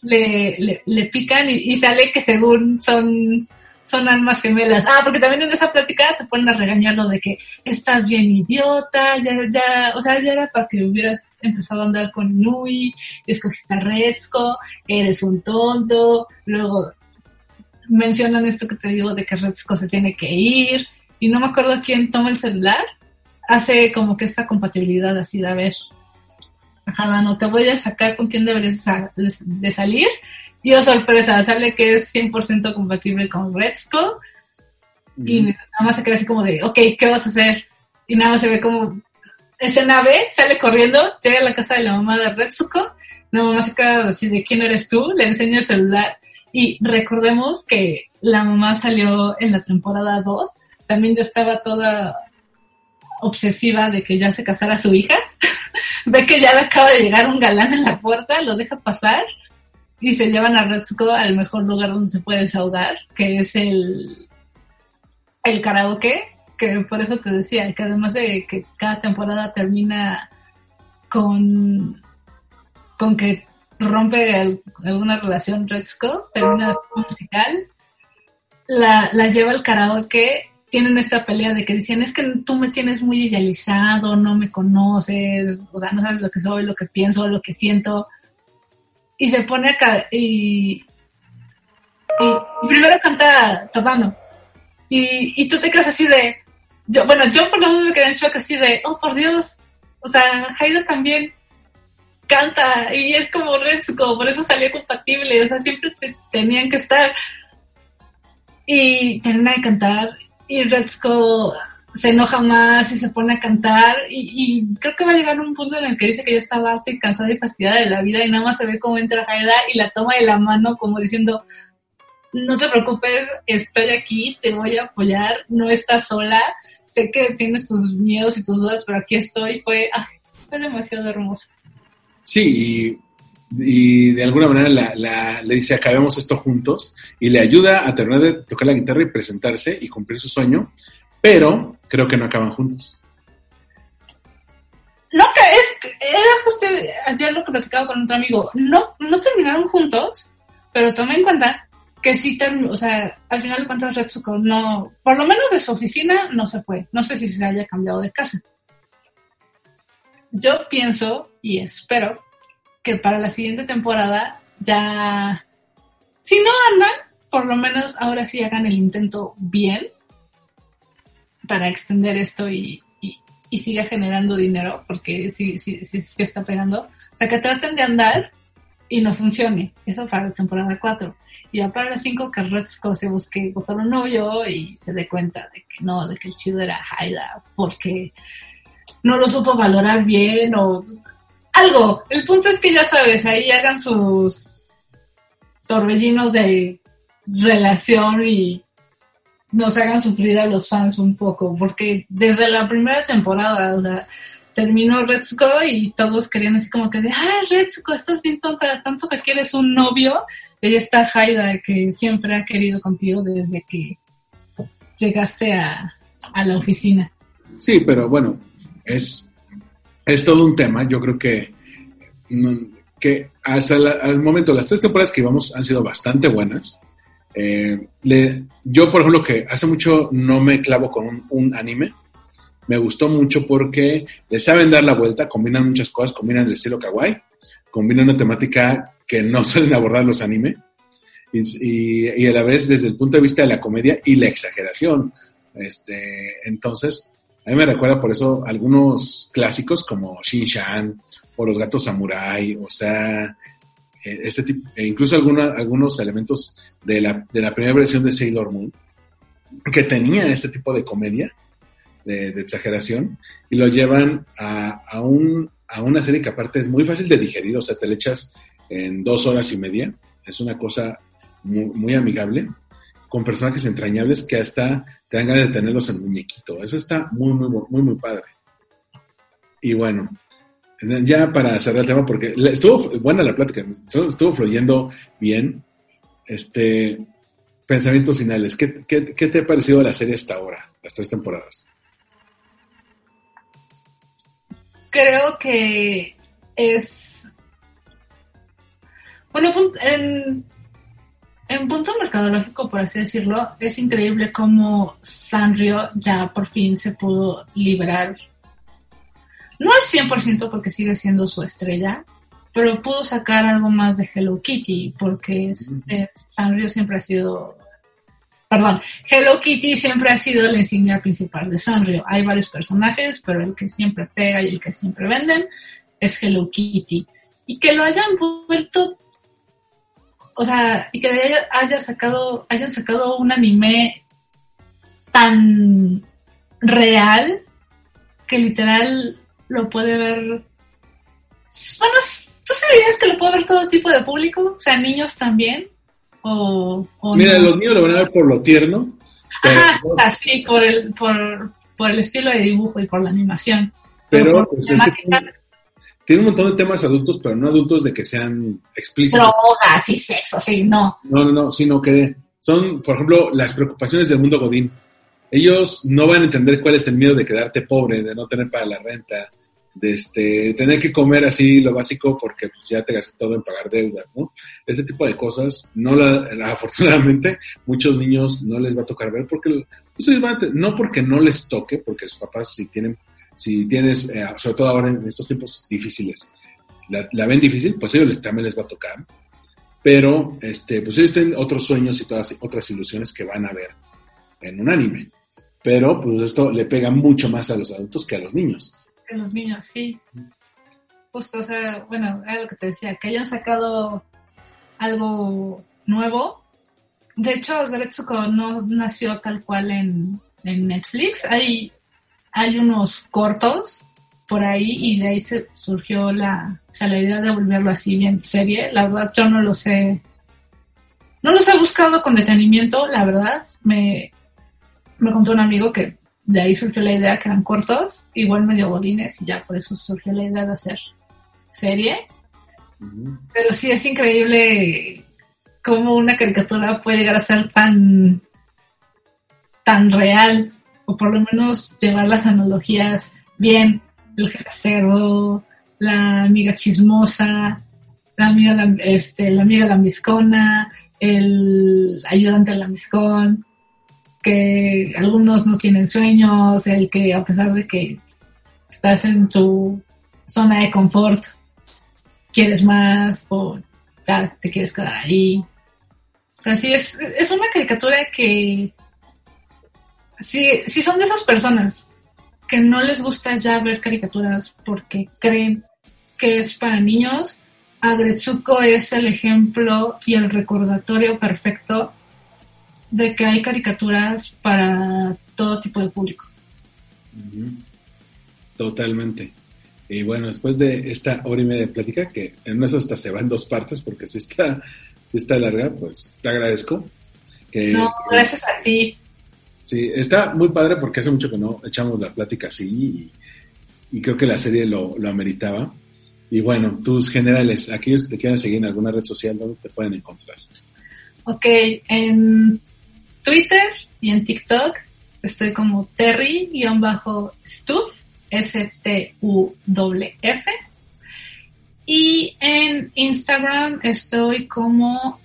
le, le, le pican y, y sale que según son, son almas gemelas. Ah, porque también en esa plática se ponen a regañarlo de que estás bien idiota, ya, ya, o sea, ya era para que hubieras empezado a andar con Nui, escogiste a Retzko, eres un tonto, luego mencionan esto que te digo de que Retzko se tiene que ir, y no me acuerdo quién toma el celular, hace como que esta compatibilidad así de a ver, ajá, no te voy a sacar con quién deberías de, salir, y oh sorpresa, sale que es 100% compatible con Retzko, y nada más se queda así como de, ok, ¿qué vas a hacer? Y nada más se ve como escena B, sale corriendo, llega a la casa de la mamá de Retsuko, la mamá se queda así de, ¿quién eres tú? Le enseña el celular. Y recordemos que la mamá salió en la temporada 2, también ya estaba toda obsesiva de que ya se casara su hija, ve que ya le acaba de llegar un galán en la puerta, lo deja pasar y se llevan a Retsuko al mejor lugar donde se puede saudar, que es el, el karaoke, que por eso te decía, que además de que cada temporada termina con, con que rompe al- alguna relación Retsuko, termina musical, la, la lleva al karaoke, tienen esta pelea de que decían, es que tú me tienes muy idealizado, no me conoces, o sea, no sabes lo que soy, lo que pienso, lo que siento. Y se pone acá y, y, primero canta Tadano. Y, y tú te quedas así de, yo, bueno, yo por lo menos me quedé en shock así de, oh por Dios, o sea, Haida también canta y es como Retsuko, por eso salió compatible, o sea, siempre tenían que estar. Y termina de cantar y Retsuko se enoja más y se pone a cantar y, creo que va a llegar un punto en el que dice que ya está así cansada y fastidiada de la vida y nada más se ve cómo entra Haida y la toma de la mano como diciendo no te preocupes, estoy aquí, te voy a apoyar, no estás sola, sé que tienes tus miedos y tus dudas, pero aquí estoy, fue, fue demasiado hermoso. Sí, y, de alguna manera le dice acabemos esto juntos y le ayuda a terminar de tocar la guitarra y presentarse y cumplir su sueño, pero creo que no acaban juntos. No, es, era justo ayer lo que platicaba con otro amigo, no, no terminaron juntos, pero tome en cuenta que sí, o sea, al final de cuentas Retsuko no, por lo menos de su oficina no se fue, no sé si se haya cambiado de casa. Yo pienso y espero que para la siguiente temporada ya, si no andan, por lo menos ahora sí hagan el intento bien para extender esto y, y, siga generando dinero, porque sí, sí, sí, sí, está pegando. O sea, que traten de andar y no funcione. Eso para la temporada 4. Y ya para la 5 que Retsuko se busque buscar un novio y se dé cuenta de que no, de que el chido era Haida, porque no lo supo valorar bien o algo. El punto es que ya sabes, ahí hagan sus torbellinos de relación y nos hagan sufrir a los fans un poco, porque desde la primera temporada, o sea, terminó Retsuko y todos querían así como que de, ah, Retsuko, estás bien tonta, tanto que quieres un novio. Y ahí está Haida, que siempre ha querido contigo desde que llegaste a, a la oficina. Sí, pero bueno, es, es todo un tema. Yo creo que, que hasta el momento las tres temporadas que íbamos han sido bastante buenas. Eh, le, yo, por ejemplo, que hace mucho no me clavo con un, anime. Me gustó mucho porque le saben dar la vuelta, combinan muchas cosas, combinan el estilo kawaii, combinan una temática que no suelen abordar los anime y, y, a la vez desde el punto de vista de la comedia y la exageración. Este, entonces, a mí me recuerda por eso algunos clásicos como Shin-Chan o Los Gatos Samurai, o sea, eh, este tipo, e incluso alguna, algunos elementos de la, de la primera versión de Sailor Moon, que tenía este tipo de comedia, de, exageración, y lo llevan a, a, un, a una serie que aparte es muy fácil de digerir, o sea, te le echas en dos horas y media, es una cosa muy amigable, con personajes entrañables que hasta te dan ganas de tenerlos en muñequito. Eso está muy, muy, muy, muy padre. Y bueno, ya para cerrar el tema, porque estuvo buena la plática, estuvo, fluyendo bien. Este, pensamientos finales. ¿Qué, ¿Qué, te ha parecido la serie hasta ahora, las tres temporadas? Creo que es. Bueno, en, en punto mercadológico, por así decirlo, es increíble cómo Sanrio ya por fin se pudo liberar. No al 100% porque sigue siendo su estrella, pero pudo sacar algo más de Hello Kitty porque Sanrio siempre ha sido... Perdón, Hello Kitty siempre ha sido la insignia principal de Sanrio. Hay varios personajes, pero el que siempre pega y el que siempre venden es Hello Kitty. Y que lo hayan vuelto o sea, y que haya, sacado, hayan sacado un anime tan real que literal lo puede ver. Bueno, ¿tú sabías que lo puede ver todo tipo de público? O sea, niños también. O, Mira, los niños lo van a ver por lo tierno. Ajá, así, por el, por, por el estilo de dibujo y por la animación. Pero, pues, tiene un montón de temas adultos, pero no adultos de que sean explícitos. Drogas y sexo, sí, no. No, no, no, sino que son, por ejemplo, las preocupaciones del mundo godín. Ellos no van a entender cuál es el miedo de quedarte pobre, de no tener para la renta, de este, tener que comer así lo básico porque pues, ya te gastas todo en pagar deudas, ¿no? Ese tipo de cosas, no la, afortunadamente, muchos niños no les va a tocar ver porque, pues, no porque no les toque, porque sus papás sí tienen si tienes, eh, sobre todo ahora en estos tiempos difíciles, la, ven difícil, pues ellos también les va a tocar. Pero, este, pues ellos tienen otros sueños y todas otras ilusiones que van a ver. en un anime. Pero pues esto le pega mucho más a los adultos que a los niños. Que los niños, sí. Justo, o sea, bueno, era lo que te decía, que hayan sacado algo nuevo. De hecho, Gretsuko no nació tal cual en, en Netflix. Hay, hay unos cortos por ahí y de ahí se surgió la, o sea, la idea de volverlo así bien serie. La verdad, yo no lo sé. No los he buscado con detenimiento, la verdad. Me, me contó un amigo que de ahí surgió la idea que eran cortos, igual medio godines, y ya por eso surgió la idea de hacer serie. Pero sí es increíble cómo una caricatura puede llegar a ser tan, tan real, o por lo menos llevar las analogías bien. El cerdo, la amiga chismosa, la amiga, este, la amiga lambiscona, el ayudante lambiscón, que algunos no tienen sueños, el que a pesar de que estás en tu zona de confort, quieres más o ya te quieres quedar ahí. O sea, es, es una caricatura que si, si son de esas personas que no les gusta ya ver caricaturas porque creen que es para niños, Agretsuko es el ejemplo y el recordatorio perfecto de que hay caricaturas para todo tipo de público. Totalmente. Y bueno, después de esta hora y media de plática, que en eso hasta se va en dos partes porque si está, si está larga, pues te agradezco. no, gracias a ti. Sí, está muy padre porque hace mucho que no echamos la plática así y, creo que la serie lo, lo, ameritaba. Y bueno, tus generales, aquellos que te quieran seguir en alguna red social, ¿dónde te pueden encontrar? Ok, en Twitter y en TikTok estoy como Terry-Stuff, S-T-U-F. Y en Instagram estoy como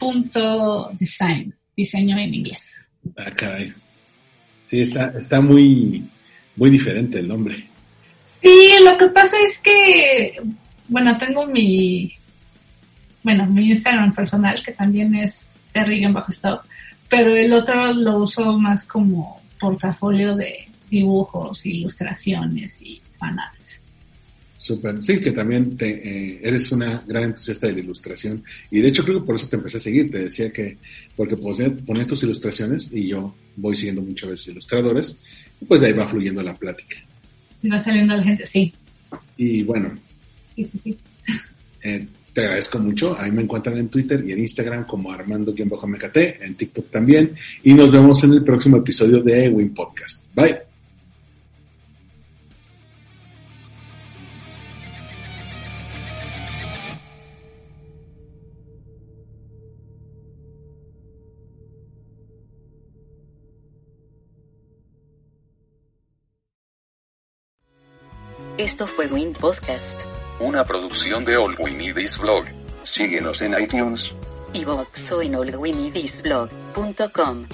nzso.design, diseño en inglés. Ah, caray. Sí, está, está muy, muy diferente el nombre. Sí, lo que pasa es que, bueno, tengo mi, bueno, mi Instagram personal, que también es bajo stop pero el otro lo uso más como portafolio de dibujos, ilustraciones y fanarts. Súper, sí, que también te, eh, eres una gran entusiasta de la ilustración y de hecho creo que por eso te empecé a seguir, te decía que porque pones, tus ilustraciones y yo voy siguiendo muchas veces ilustradores y pues de ahí va fluyendo la plática. Y va saliendo la gente, sí. Y bueno. Sí, sí, sí. Eh, te agradezco mucho. Ahí me encuentran en Twitter y en Instagram como Armando-MKT, en TikTok también. Y nos vemos en el próximo episodio de Win Podcast. Bye. Esto fue Win Podcast una producción de All We Need Is Blog. Síguenos en iTunes. Y o en allwinidisblog.com.